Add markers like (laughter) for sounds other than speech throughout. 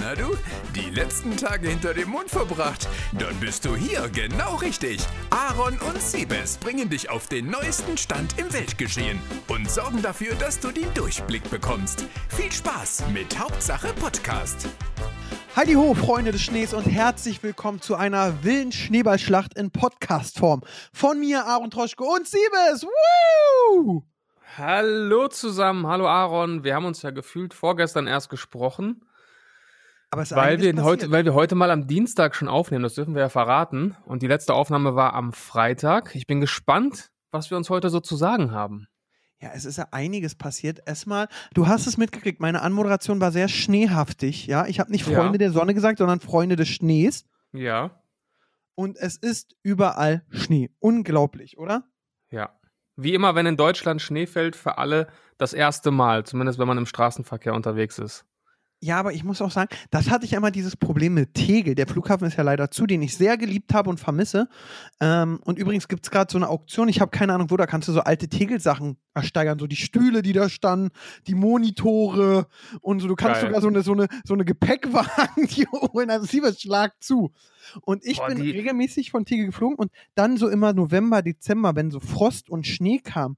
Na du, die letzten Tage hinter dem Mond verbracht? Dann bist du hier genau richtig. Aaron und Siebes bringen dich auf den neuesten Stand im Weltgeschehen und sorgen dafür, dass du den Durchblick bekommst. Viel Spaß mit Hauptsache Podcast. Heidi ho, Freunde des Schnees und herzlich willkommen zu einer wilden Schneeballschlacht in Podcast-Form. Von mir, Aaron Troschke und Siebes. Woo! Hallo zusammen, hallo Aaron. Wir haben uns ja gefühlt vorgestern erst gesprochen. Weil wir, heute, weil wir heute mal am Dienstag schon aufnehmen, das dürfen wir ja verraten. Und die letzte Aufnahme war am Freitag. Ich bin gespannt, was wir uns heute so zu sagen haben. Ja, es ist ja einiges passiert. Erstmal, du hast es mitgekriegt, meine Anmoderation war sehr schneehaftig. Ja, ich habe nicht Ja. Freunde der Sonne gesagt, sondern Freunde des Schnees. Ja, Und es ist überall Schnee. Unglaublich, oder? ja. Wie immer, wenn in Deutschland Schnee fällt, für alle das erste Mal, zumindest wenn man im Straßenverkehr unterwegs ist. Ja, aber ich muss auch sagen, das hatte ich einmal dieses Problem mit Tegel. Der Flughafen ist ja leider zu, den ich sehr geliebt habe und vermisse. Ähm, und übrigens gibt es gerade so eine Auktion, ich habe keine Ahnung wo, da kannst du so alte Tegel-Sachen ersteigern, so die Stühle, die da standen, die Monitore und so. Du kannst Geil. sogar so eine, so eine, so eine Gepäckwagen, (laughs) die holen, also sie schlag zu. Und ich Boah, bin die- regelmäßig von Tegel geflogen und dann so immer November, Dezember, wenn so Frost und Schnee kam,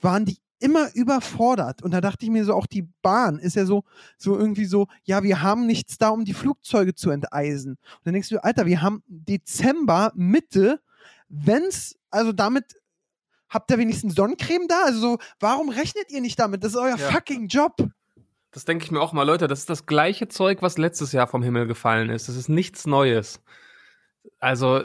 waren die immer überfordert. Und da dachte ich mir so, auch die Bahn ist ja so, so irgendwie so, ja, wir haben nichts da, um die Flugzeuge zu enteisen. Und dann denkst du, Alter, wir haben Dezember, Mitte, wenn's, also damit habt ihr wenigstens Sonnencreme da? Also so, warum rechnet ihr nicht damit? Das ist euer Ja. fucking Job. Das denke ich mir auch mal, Leute, das ist das gleiche Zeug, was letztes Jahr vom Himmel gefallen ist. Das ist nichts Neues. Also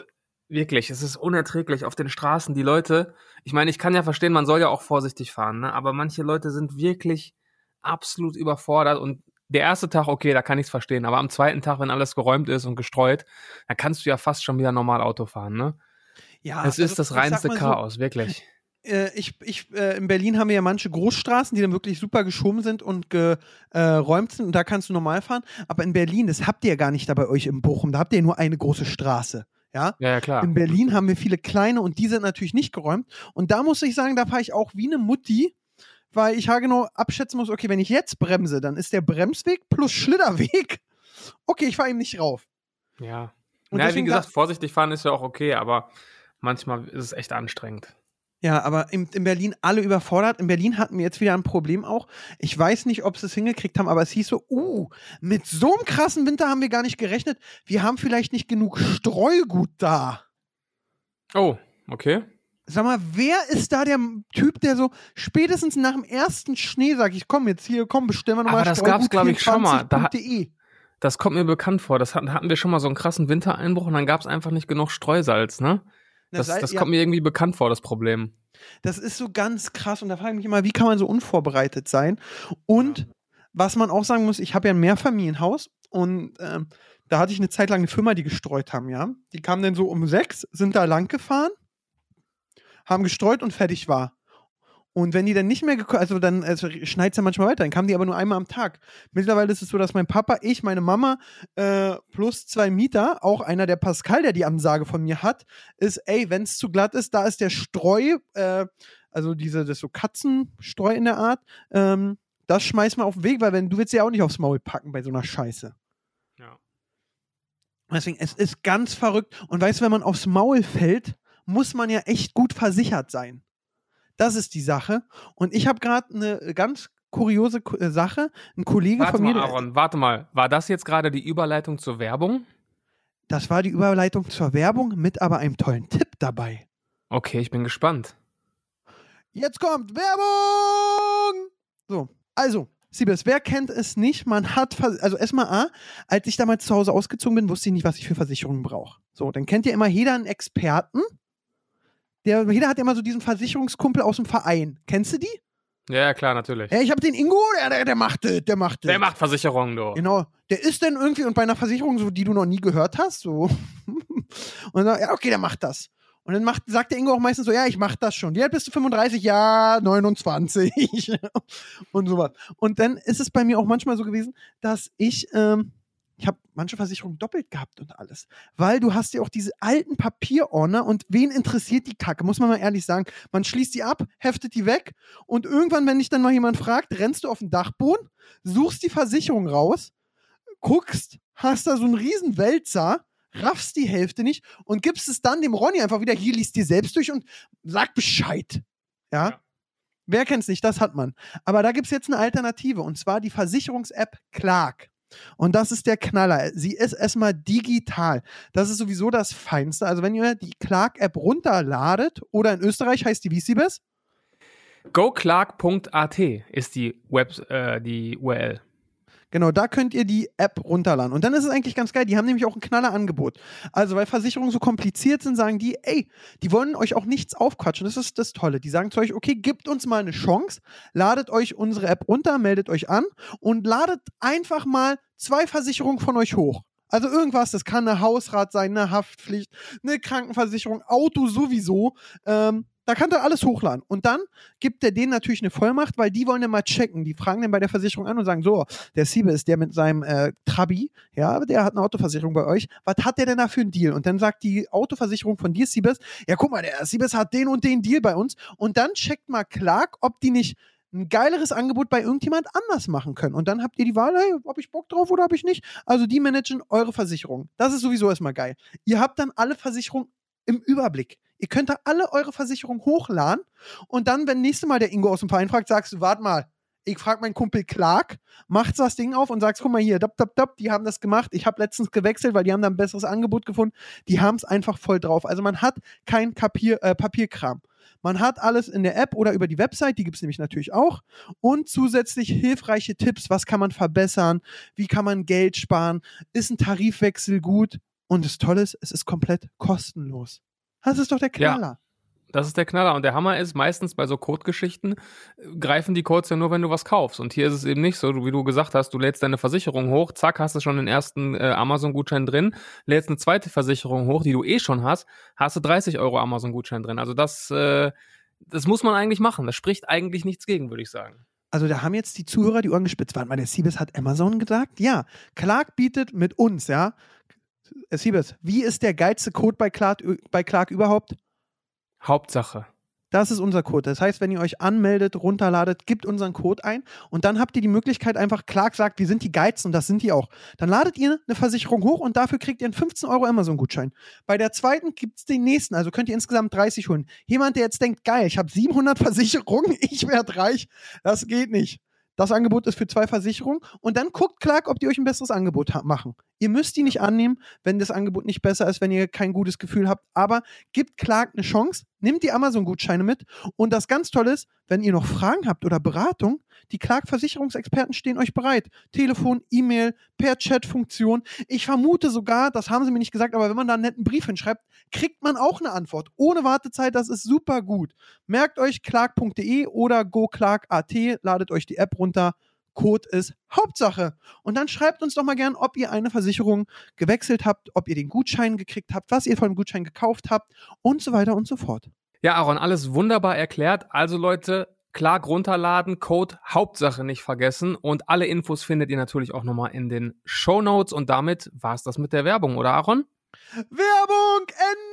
wirklich, es ist unerträglich auf den Straßen. Die Leute, ich meine, ich kann ja verstehen, man soll ja auch vorsichtig fahren, ne? aber manche Leute sind wirklich absolut überfordert und der erste Tag, okay, da kann ich es verstehen, aber am zweiten Tag, wenn alles geräumt ist und gestreut, dann kannst du ja fast schon wieder normal Auto fahren, ne? Ja, es ist das also, ich sag reinste mal so, Chaos, wirklich. äh, ich, ich, äh, in Berlin haben wir ja manche Großstraßen, die dann wirklich super geschoben sind und geräumt äh, sind und da kannst du normal fahren. Aber in Berlin, das habt ihr ja gar nicht da bei euch im Bochum, da habt ihr ja nur eine große Straße. Ja, Ja, klar. in Berlin haben wir viele kleine und die sind natürlich nicht geräumt. Und da muss ich sagen, da fahre ich auch wie eine Mutti, weil ich ja genau abschätzen muss, okay, wenn ich jetzt bremse, dann ist der Bremsweg plus Schlitterweg. (laughs) Okay, ich fahre eben nicht rauf. Ja. Und ja, wie gesagt, vorsichtig fahren ist ja auch okay, aber manchmal ist es echt anstrengend. Ja, aber in, in Berlin alle überfordert. In Berlin hatten wir jetzt wieder ein Problem auch. Ich weiß nicht, ob sie es hingekriegt haben, aber es hieß so, uh, mit so einem krassen Winter haben wir gar nicht gerechnet. Wir haben vielleicht nicht genug Streugut da. Oh, okay. Sag mal, wer ist da der Typ, der so spätestens nach dem ersten Schnee sagt, ich komm jetzt hier, komm, bestellen wir nochmal Aber das gab's, glaub ich, schon mal. Da Streugut24.de. Das kommt mir bekannt vor. Das hatten, hatten wir schon mal so einen krassen Wintereinbruch und dann gab es einfach nicht genug Streusalz, ne? Das, sei- das ja, kommt mir irgendwie bekannt vor, das Problem. Das ist so ganz krass und da frage ich mich immer, wie kann man so unvorbereitet sein? Und was man auch sagen muss, ich habe ja ein Mehrfamilienhaus und ähm, da hatte ich eine Zeit lang eine Firma, die gestreut haben, ja. Die kamen dann so um sechs, sind da lang gefahren, haben gestreut und fertig war. Und wenn die dann nicht mehr gekommen, also dann also schneit es ja manchmal weiter, dann kamen die aber nur einmal am Tag. Mittlerweile ist es so, dass mein Papa, ich, meine Mama äh, plus zwei Mieter, auch einer der Pascal, der die Ansage von mir hat, ist, ey, wenn es zu glatt ist, da ist der Streu, äh, also diese, das so Katzenstreu in der Art, ähm, das schmeiß mal auf den Weg, weil wenn du willst ja auch nicht aufs Maul packen bei so einer Scheiße. Ja. Deswegen, es ist ganz verrückt. Und weißt du, wenn man aufs Maul fällt, muss man ja echt gut versichert sein. Das ist die Sache. Und ich habe gerade eine ganz kuriose äh, Sache. Ein Kollege Warte von mir, mal, Aaron, warte mal. War das jetzt gerade die Überleitung zur Werbung? das war die Überleitung zur Werbung mit aber einem tollen Tipp dabei. Okay, ich bin gespannt. Jetzt kommt Werbung! So, also, Siebes, wer kennt es nicht? Man hat, also erstmal A, als ich damals zu Hause ausgezogen bin, wusste ich nicht, was ich für Versicherungen brauche. So, dann kennt ihr immer jeder einen Experten. Der, jeder hat ja immer so diesen Versicherungskumpel aus dem Verein. Kennst du die? Ja, ja, klar, natürlich. Ja, ich habe den Ingo, der, der, der macht das, der macht das. Wer macht Versicherungen, du? Genau. Der ist dann irgendwie, und bei einer Versicherung, so, die du noch nie gehört hast, so. (laughs) und dann, ja, okay, der macht das. Und dann macht, sagt der Ingo auch meistens so, ja, ich mach das schon. Alt bist du 35? Ja, 29. (laughs) und sowas. Und dann ist es bei mir auch manchmal so gewesen, dass ich, ähm, ich habe manche Versicherungen doppelt gehabt und alles. Weil du hast ja auch diese alten Papierordner und wen interessiert die Kacke, muss man mal ehrlich sagen. Man schließt die ab, heftet die weg und irgendwann, wenn dich dann mal jemand fragt, rennst du auf den Dachboden, suchst die Versicherung raus, guckst, hast da so einen riesen Wälzer, raffst die Hälfte nicht und gibst es dann dem Ronny einfach wieder, hier liest dir selbst durch und sag Bescheid. Ja. Ja. Wer kennt's nicht? Das hat man. Aber da gibt's jetzt eine Alternative und zwar die Versicherungs-App Clark. Und das ist der Knaller. Sie ist erstmal digital. Das ist sowieso das Feinste. Also, wenn ihr die Clark-App runterladet, oder in Österreich heißt die wie Siebes? goclark.at ist die Web, äh, die URL. Genau, da könnt ihr die App runterladen. Und dann ist es eigentlich ganz geil. Die haben nämlich auch ein knaller Angebot. Also, weil Versicherungen so kompliziert sind, sagen die, ey, die wollen euch auch nichts aufquatschen. Das ist das Tolle. Die sagen zu euch, okay, gebt uns mal eine Chance, ladet euch unsere App runter, meldet euch an und ladet einfach mal zwei Versicherungen von euch hoch. Also irgendwas, das kann eine Hausrat sein, eine Haftpflicht, eine Krankenversicherung, Auto sowieso. Ähm, da kann er alles hochladen. Und dann gibt er denen natürlich eine Vollmacht, weil die wollen dann mal checken. Die fragen dann bei der Versicherung an und sagen: So, der Siebe ist der mit seinem äh, Trabi, ja, der hat eine Autoversicherung bei euch. Was hat der denn da für einen Deal? Und dann sagt die Autoversicherung von dir, Siebes, ja, guck mal, der Siebes hat den und den Deal bei uns. Und dann checkt mal Clark, ob die nicht ein geileres Angebot bei irgendjemand anders machen können. Und dann habt ihr die Wahl, hey, hab ich Bock drauf oder hab ich nicht. Also die managen eure Versicherung. Das ist sowieso erstmal geil. Ihr habt dann alle Versicherungen im Überblick. Ihr könnt da alle eure Versicherungen hochladen und dann, wenn nächste Mal der Ingo aus dem Verein fragt, sagst du, warte mal, ich frage meinen Kumpel Clark, macht das Ding auf und sagst, guck mal hier, dab, dab, dab, die haben das gemacht. Ich habe letztens gewechselt, weil die haben da ein besseres Angebot gefunden. Die haben es einfach voll drauf. Also man hat kein Papier, äh, Papierkram. Man hat alles in der App oder über die Website, die gibt es nämlich natürlich auch. Und zusätzlich hilfreiche Tipps, was kann man verbessern, wie kann man Geld sparen, ist ein Tarifwechsel gut. Und das Tolle ist, es ist komplett kostenlos. Das ist doch der Ja. Knaller. Das ist der Knaller. Und der Hammer ist, meistens bei so Code-Geschichten äh, greifen die Codes ja nur, wenn du was kaufst. Und hier ist es eben nicht so, wie du gesagt hast, du lädst deine Versicherung hoch, zack, hast du schon den ersten äh, Amazon-Gutschein drin, lädst eine zweite Versicherung hoch, die du eh schon hast, hast du 30 Euro Amazon-Gutschein drin. Also das, äh, das muss man eigentlich machen. Das spricht eigentlich nichts gegen, würde ich sagen. Also da haben jetzt die Zuhörer die Ohren gespitzt. Warte mal, der Siebes hat Amazon gesagt? Ja. Clark bietet mit uns, ja. Äh, Siebes, wie ist der geilste Code bei Clark, bei Clark überhaupt? Hauptsache. Das ist unser Code. Das heißt, wenn ihr euch anmeldet, runterladet, gebt unseren Code ein und dann habt ihr die Möglichkeit, einfach Clark sagt, wir sind die Geilsten und das sind die auch. Dann ladet ihr eine Versicherung hoch und dafür kriegt ihr einen 15 Euro Amazon-Gutschein. Bei der zweiten gibt es den nächsten, also könnt ihr insgesamt 30 holen. Jemand, der jetzt denkt, geil, ich habe 700 Versicherungen, (laughs) ich werde reich, das geht nicht. Das Angebot ist für zwei Versicherungen. Und dann guckt Clark, ob die euch ein besseres Angebot machen. Ihr müsst die nicht annehmen, wenn das Angebot nicht besser ist, wenn ihr kein gutes Gefühl habt, aber gebt Clark eine Chance, nehmt die Amazon-Gutscheine mit und das ganz Tolle ist, wenn ihr noch Fragen habt oder Beratung, die Clark-Versicherungsexperten stehen euch bereit. Telefon, E-Mail, per Chat-Funktion. Ich vermute sogar, das haben sie mir nicht gesagt, aber wenn man da einen netten Brief hinschreibt, kriegt man auch eine Antwort. Ohne Wartezeit, das ist super gut. Merkt euch clark.de oder goclark.at, ladet euch die App runter. Code ist Hauptsache. Und dann schreibt uns doch mal gern, ob ihr eine Versicherung gewechselt habt, ob ihr den Gutschein gekriegt habt, was ihr von dem Gutschein gekauft habt und so weiter und so fort. Ja, Aaron, alles wunderbar erklärt. Also Leute, Clark runterladen, Code Hauptsache nicht vergessen und alle Infos findet ihr natürlich auch nochmal in den Show Notes und damit war's das mit der Werbung, oder Aaron? Werbung Ende!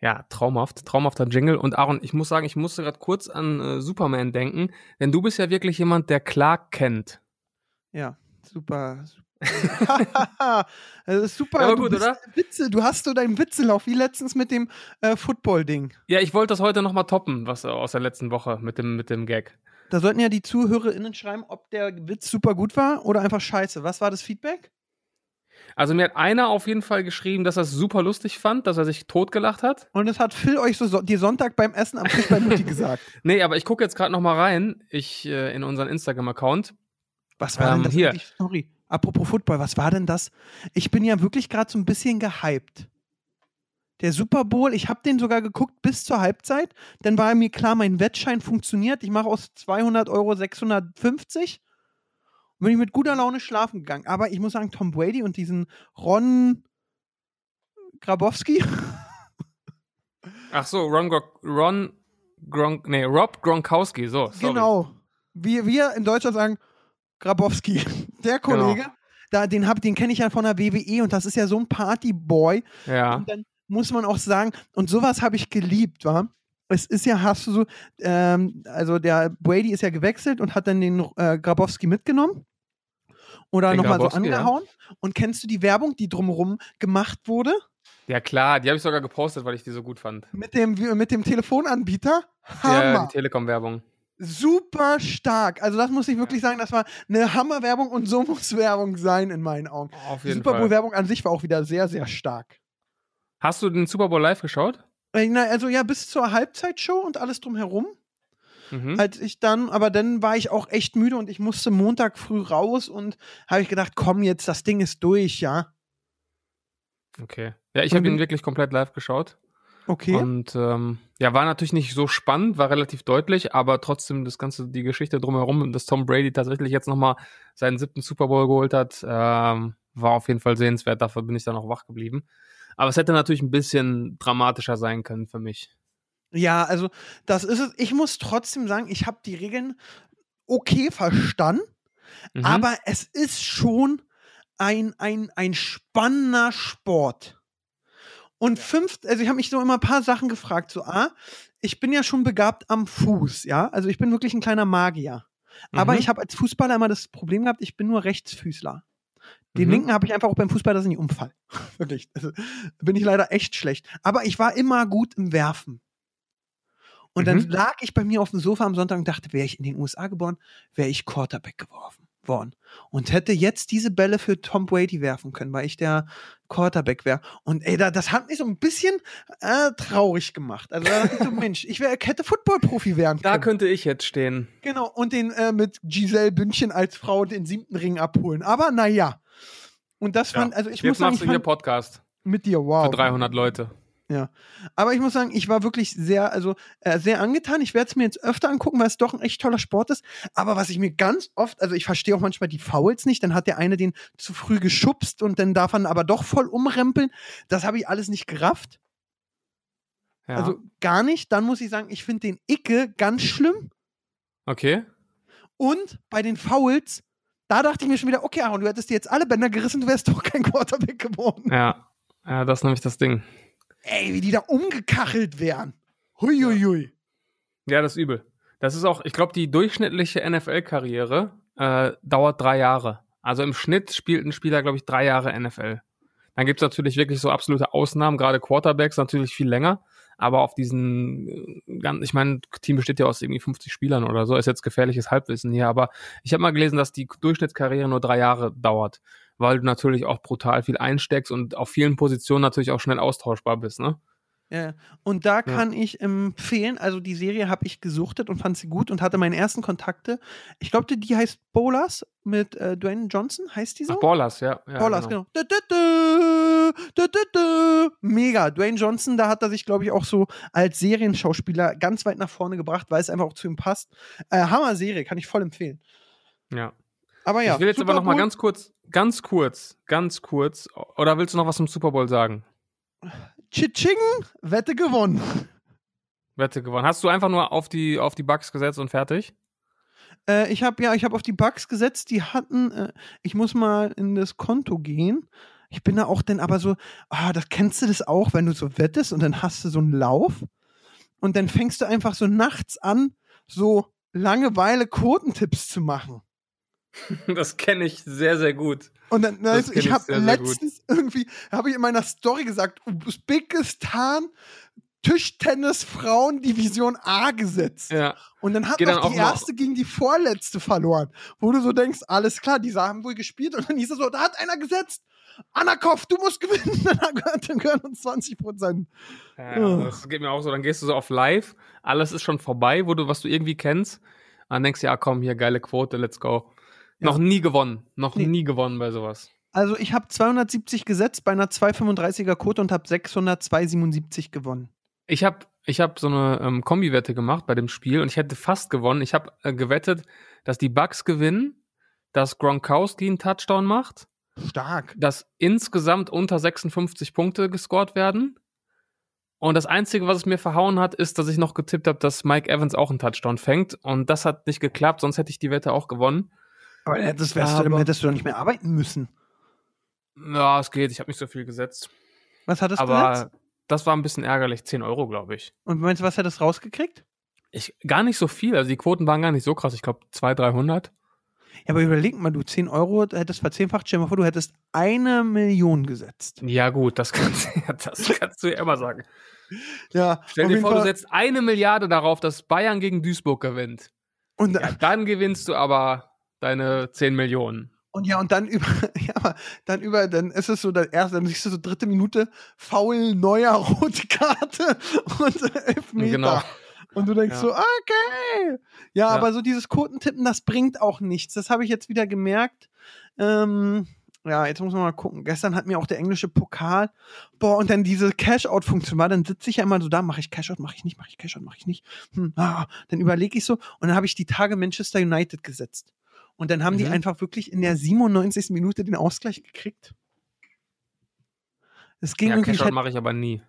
Ja, traumhaft, traumhafter Jingle. Und Aaron, ich muss sagen, ich musste gerade kurz an äh, Superman denken, denn du bist ja wirklich jemand, der Clark kennt. Ja, super. (laughs) (laughs) super. ist super. Ja, aber gut, oder? Witze, du hast so deinen Witzelauf, wie letztens mit dem äh, Football-Ding. Ja, ich wollte das heute nochmal toppen, was äh, aus der letzten Woche mit dem, mit dem Gag. Da sollten ja die ZuhörerInnen schreiben, ob der Witz super gut war oder einfach scheiße. Was war das Feedback? Also mir hat einer auf jeden Fall geschrieben, dass er es super lustig fand, dass er sich totgelacht hat. Und das hat Phil euch so, so dir Sonntag beim Essen am Tisch bei Mutti gesagt. (laughs) Nee, aber ich gucke jetzt gerade nochmal rein, ich äh, in unseren Instagram-Account. Was war Ähm, denn das hier. Sorry. Apropos Football, was war denn das? Ich bin ja wirklich gerade so ein bisschen gehypt. Der Super Bowl, ich habe den sogar geguckt bis zur Halbzeit. Dann war mir klar, mein Wettschein funktioniert. Ich mache aus 200 Euro 650. Und bin ich mit guter Laune schlafen gegangen. Aber ich muss sagen, Tom Brady und diesen Ron Grabowski, Ach so, Ron, Gro Ron Gronk, nee, Rob Gronkowski, so. Sorry. genau, wie wir in Deutschland sagen, Grabowski, (laughs) der Kollege, Genau. da, den, hab- den kenne ich ja von der WWE und das ist ja so ein Partyboy. Ja. Und dann muss man auch sagen, und sowas habe ich geliebt, war. Es ist ja, hast du so, ähm, also der Brady ist ja gewechselt und hat dann den äh, Grabowski mitgenommen. oder nochmal so Grabowski, ja. angehauen. Und kennst du die Werbung, die drumherum gemacht wurde? Ja, klar, die habe ich sogar gepostet, weil ich die so gut fand. Mit dem, mit dem Telefonanbieter? Ja, Hammer. die Telekom-Werbung. Super stark. Also das muss ich wirklich sagen, das war eine Hammerwerbung und so (laughs) muss Werbung sein in meinen Augen. Auf jeden Super Fall. Bowl-Werbung an sich war auch wieder sehr, sehr stark. Hast du den Super Bowl live geschaut? Also ja, bis zur Halbzeitshow und alles drumherum. Mhm. Als ich dann, aber dann war ich auch echt müde und ich musste Montag früh raus und habe ich gedacht, komm jetzt, das Ding ist durch, ja. Okay. Ja, ich habe ihn wirklich komplett live geschaut. Okay. Und ähm, ja, war natürlich nicht so spannend, war relativ deutlich, aber trotzdem das ganze, die Geschichte drumherum, dass Tom Brady tatsächlich jetzt nochmal seinen siebten Super Bowl geholt hat, ähm, war auf jeden Fall sehenswert. Dafür bin ich dann auch wach geblieben. Aber es hätte natürlich ein bisschen dramatischer sein können für mich. Ja, also das ist es. Ich muss trotzdem sagen, ich habe die Regeln okay verstanden, Mhm. aber es ist schon ein, ein, ein spannender Sport. Und fünf, also ich habe mich so immer ein paar Sachen gefragt. So, ah, ich bin ja schon begabt am Fuß, ja. Also ich bin wirklich ein kleiner Magier. Aber Mhm. ich habe als Fußballer immer das Problem gehabt, ich bin nur Rechtsfüßler. Den Mhm. linken habe ich einfach auch beim Fußball, dass ich nicht umfall. (laughs) Wirklich. Also, bin ich leider echt schlecht. Aber ich war immer gut im Werfen. Und dann Mhm. lag ich bei mir auf dem Sofa am Sonntag und dachte, wäre ich in den USA geboren, wäre ich Quarterback geworfen worden. Und hätte jetzt diese Bälle für Tom Brady werfen können, weil ich der Quarterback wäre. Und ey, da, das hat mich so ein bisschen äh, traurig gemacht. Also da dachte ich so, (laughs) Mensch, ich wär, hätte Football-Profi werden Da können. könnte ich jetzt stehen. Genau, und den äh, mit Giselle Bündchen als Frau den siebten Ring abholen. Aber naja. Und das fand, also ich muss jetzt sagen, machst ich du hier Podcast mit dir, wow. für 300 Leute. Aber ich muss sagen, ich war wirklich sehr, also äh, sehr angetan. Ich werde es mir jetzt öfter angucken, weil es doch ein echt toller Sport ist. Aber was ich mir ganz oft, also ich verstehe auch manchmal die Fouls nicht, dann hat der eine den zu früh geschubst und dann darf er aber doch voll umrempeln. Das habe ich alles nicht gerafft. Ja. Also gar nicht. Dann muss ich sagen, ich finde den Icke ganz schlimm. okay. Und bei den Fouls, da dachte ich mir schon wieder, okay, Aaron, du hättest dir jetzt alle Bänder gerissen, du wärst (laughs) doch kein Quarterback geworden. Ja. Ja, das ist nämlich das Ding. Ey, wie die da umgekachelt wären. Huiuiui. Ja, das ist übel. Das ist auch, ich glaube, die durchschnittliche NFL-Karriere äh, dauert drei Jahre. Also im Schnitt spielt ein Spieler, glaube ich, drei Jahre NFL. Dann gibt es natürlich wirklich so absolute Ausnahmen, gerade Quarterbacks natürlich viel länger. Aber auf diesen, äh, ganz, ich meine, Team besteht ja aus irgendwie 50 Spielern oder so, ist jetzt gefährliches Halbwissen hier. Aber ich habe mal gelesen, dass die Durchschnittskarriere nur drei Jahre dauert, weil du natürlich auch brutal viel einsteckst und auf vielen Positionen natürlich auch schnell austauschbar bist, ne? Ja. Und da kann ich empfehlen, also die Serie habe ich gesuchtet und fand sie gut und hatte meine ersten Kontakte. Ich glaube, die, heißt Bolas mit äh, Dwayne Johnson, heißt die so? Ach, Ballers, ja. ja Bolas, genau. Du, Mega. Dwayne Johnson, da hat er sich, glaube ich, auch so als Serienschauspieler ganz weit nach vorne gebracht, weil es einfach auch zu ihm passt. Äh, Hammer-Serie, kann ich voll empfehlen. Ja. Aber ja. ich will jetzt aber Super noch mal Bowl- ganz kurz, ganz kurz, ganz kurz. Oder willst du noch was zum Super Bowl sagen? Tschitsching, Wette gewonnen. Wette gewonnen. Hast du einfach nur auf die, auf die Bugs gesetzt und fertig? Äh, ich habe ja, ich habe auf die Bugs gesetzt, die hatten, äh, ich muss mal in das Konto gehen. Ich bin da auch dann aber so, ah, das kennst du das auch, wenn du so wettest und dann hast du so einen Lauf und dann fängst du einfach so nachts an, so Langeweile Quotentipps zu machen. (laughs) Das kenne ich sehr, sehr gut. Und dann, also, ich habe sehr, sehr letztens irgendwie, habe ich in meiner Story gesagt, Usbekistan Tischtennis Frauen Division A gesetzt. Ja. Und dann hat Geht noch dann die noch- erste gegen die vorletzte verloren. Wo du so denkst, alles klar, die haben wohl gespielt. Und dann hieß es so, da hat einer gesetzt. Anakov, du musst gewinnen. (laughs) Dann gehören, uns 20 Prozent. ja. Das geht mir auch so. Dann gehst du so auf live, alles ist schon vorbei, wo du, was du irgendwie kennst. Dann denkst du, ja, komm, hier geile Quote, let's go. Ja. Noch nie gewonnen. Noch Nee. nie gewonnen bei sowas. Also ich habe 270 gesetzt bei einer 235er Quote und habe 602,77 gewonnen. Ich habe ich hab so eine ähm, Kombi-Wette gemacht bei dem Spiel und ich hätte fast gewonnen. Ich habe äh, gewettet, dass die Bucks gewinnen, dass Gronkowski einen Touchdown macht, Stark. dass insgesamt unter 56 Punkte gescored werden. Und das Einzige, was es mir verhauen hat, ist, dass ich noch getippt habe, dass Mike Evans auch einen Touchdown fängt. Und das hat nicht geklappt, sonst hätte ich die Wette auch gewonnen. Aber das wärst du, Aber- dann hättest du doch nicht mehr arbeiten müssen. Ja, es geht. Ich habe nicht so viel gesetzt. Was hattest du Aber jetzt? das war ein bisschen ärgerlich. 10 Euro, glaube ich. Und meinst du, was hättest du rausgekriegt? ich. Gar nicht so viel. Also die Quoten waren gar nicht so krass. Ich glaube 200, 300. Ja, aber überleg mal, du 10 Euro hättest verzehnfacht, stell dir mal vor, du hättest eine Million gesetzt. Ja, gut, das kannst, das kannst du ja immer sagen. Ja, Stell dir vor, du Fall. setzt eine Milliarde darauf, dass Bayern gegen Duisburg gewinnt. Und, Ja, dann gewinnst du aber deine 10 Millionen. und ja, und dann über, (laughs) ja, dann über, dann ist es so, dann erst, dann siehst du so dritte Minute, faul, neuer, (laughs) rote Karte und Elfmeter. Genau. Und du denkst Ja. so, okay. Ja, Ja. aber so dieses Quotentippen, das bringt auch nichts. Das habe ich jetzt wieder gemerkt. Ähm, ja, jetzt muss man mal gucken. Gestern hat mir auch der englische Pokal, boah, und dann diese Cash-Out-Funktion war, dann sitze ich ja immer so da, mache ich Cash-Out, mache ich nicht, mache ich Cash-Out, mache ich nicht. Hm, ah, dann überlege ich so und dann habe ich die Tage Manchester United gesetzt. Und dann haben die Mhm. einfach wirklich in der 97. Minute den Ausgleich gekriegt. Es ging Ja, Cashout hätte- mache ich aber nie.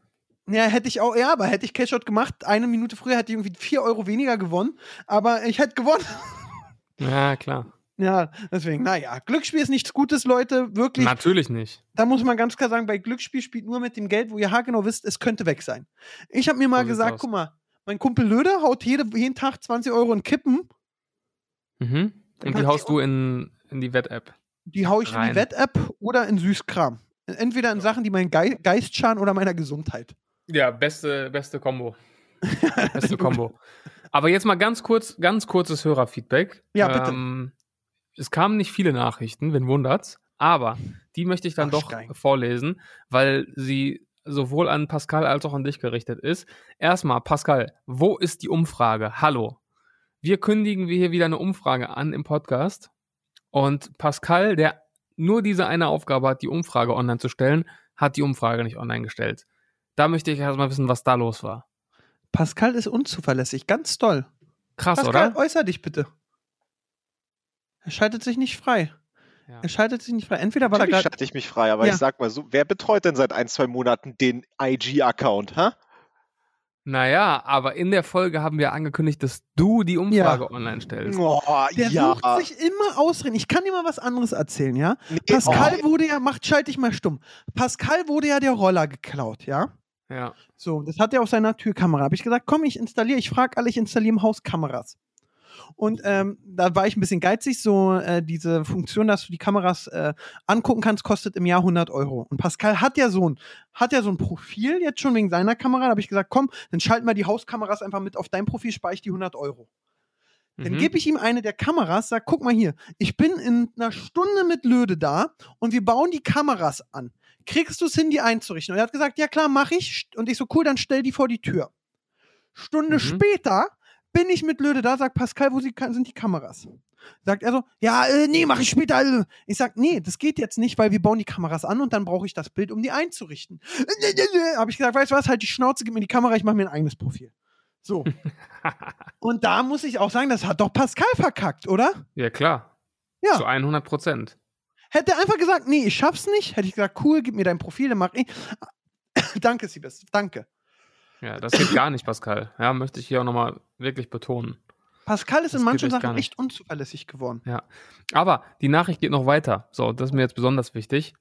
Ja, hätte ich auch, ja, aber hätte ich Cashout gemacht, eine Minute früher hätte ich irgendwie 4 Euro weniger gewonnen, aber ich hätte gewonnen. Ja, klar. Ja, deswegen, naja, Glücksspiel ist nichts Gutes, Leute, wirklich. Natürlich nicht. Da muss man ganz klar sagen, bei Glücksspiel spielt nur mit dem Geld, wo ihr haargenau wisst, es könnte weg sein. Ich habe mir mal So gesagt, aus. guck mal, mein Kumpel Löder haut jede, jeden Tag 20 Euro in Kippen, Mhm. Und die haust du in, in die Wett-App. die hau ich in Rein. die Wett-App oder in Süßkram. Entweder in Sachen, die meinen Ge Geist schaden oder meiner Gesundheit. Ja, beste, beste Kombo. (laughs) beste Kombo. Aber jetzt mal ganz kurz, ganz kurzes Hörerfeedback. Ja, bitte. Ähm, es kamen nicht viele Nachrichten, wenn wundert's, aber die möchte ich dann Ach, doch Stein. vorlesen, weil sie sowohl an Pascal als auch an dich gerichtet ist. Erstmal, Pascal, wo ist die Umfrage? Hallo. Wir kündigen wir hier wieder eine Umfrage an im Podcast. Und Pascal, der nur diese eine Aufgabe hat, die Umfrage online zu stellen, hat die Umfrage nicht online gestellt. Da möchte ich erstmal wissen, was da los war. Pascal ist unzuverlässig, ganz toll. Krass, Pascal, oder? äußer dich bitte. Er schaltet sich nicht frei. Ja. Er schaltet sich nicht frei. Entweder er Natürlich gerade. schalte ich mich frei, aber Ja. ich sag mal so, wer betreut denn seit ein, zwei Monaten den IG-Account, hä? Naja, aber in der Folge haben wir angekündigt, dass du die Umfrage online stellst. Oh, Der ja. sucht sich immer Ausreden. Ich kann dir mal was anderes erzählen, ja? Nee, Pascal oh, wurde ja, macht, schalte ich mal stumm. Pascal wurde ja der Roller geklaut, ja? Ja. So, das hat er auf seiner Türkamera. Habe ich gesagt, komm, ich installiere, ich frage alle, ich installiere im Haus Kameras. Und ähm, da war ich ein bisschen geizig, so äh, diese Funktion, dass du die Kameras äh, angucken kannst, kostet im Jahr 100 Euro. Und Pascal hat ja so ein, hat ja so ein Profil jetzt schon wegen seiner Kamera. Da habe ich gesagt, komm, dann schalten wir die Hauskameras einfach mit auf dein Profil, spare ich die 100 Euro. Dann Mhm. gebe ich ihm eine der Kameras, sag, guck mal hier, ich bin in einer Stunde mit Löde da und wir bauen die Kameras an. Kriegst du es hin, die einzurichten? Und er hat gesagt, ja klar, mach ich. Und ich so, cool, dann stell die vor die Tür. Stunde Mhm. später bin ich mit Löde da, sagt Pascal, wo sind die Kameras? Sagt er so, ja, äh, nee, mach ich später. Ich sag, nee, das geht jetzt nicht, weil wir bauen die Kameras an und dann brauche ich das Bild, um die einzurichten. (laughs) Habe ich gesagt, weißt du was, halt die Schnauze, gib mir die Kamera, ich mache mir ein eigenes Profil. So. (laughs) und da muss ich auch sagen, das hat doch Pascal verkackt, oder? ja, klar. Ja. Zu 100 Prozent. Hätte er einfach gesagt, nee, ich schaff's nicht, hätte ich gesagt, cool, gib mir dein Profil, dann mach ich. (coughs) danke, Siebes, danke. Ja, das geht gar nicht, Pascal. Ja, möchte ich hier auch nochmal wirklich betonen. Pascal ist Das in manchen Sachen nicht. echt unzuverlässig geworden. Aber die Nachricht geht noch weiter. So, das ist mir jetzt besonders wichtig.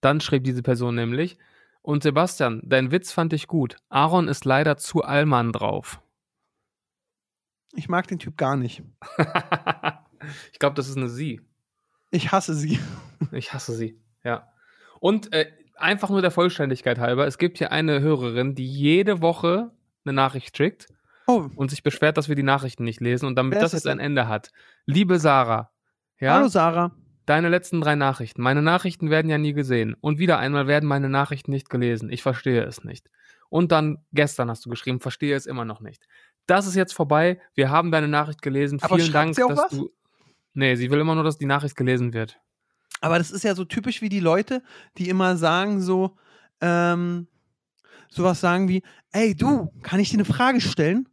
Dann schrieb diese Person nämlich, und Sebastian, dein Witz fand ich gut. Aaron ist leider zu Allmann drauf. Ich mag den Typ gar nicht. (laughs) ich glaube, das ist eine Sie. Ich hasse sie. Ich hasse sie. Ja. Und äh, einfach nur der Vollständigkeit halber, es gibt hier eine Hörerin, die jede Woche eine Nachricht schickt Oh, und sich beschwert, dass wir die Nachrichten nicht lesen und damit Wer das jetzt ein Ende hat. Liebe Sarah, ja, hallo Sarah. deine letzten drei Nachrichten. Meine Nachrichten werden ja nie gesehen. Und wieder einmal werden meine Nachrichten nicht gelesen. Ich verstehe es nicht. Und dann gestern hast du geschrieben, verstehe es immer noch nicht. Das ist jetzt vorbei. Wir haben deine Nachricht gelesen. Aber Vielen Dank, dass was? du. Nee, sie will immer nur, dass die Nachricht gelesen wird. Aber das ist ja so typisch wie die Leute, die immer sagen so, ähm, sowas sagen wie, ey du, kann ich dir eine Frage stellen?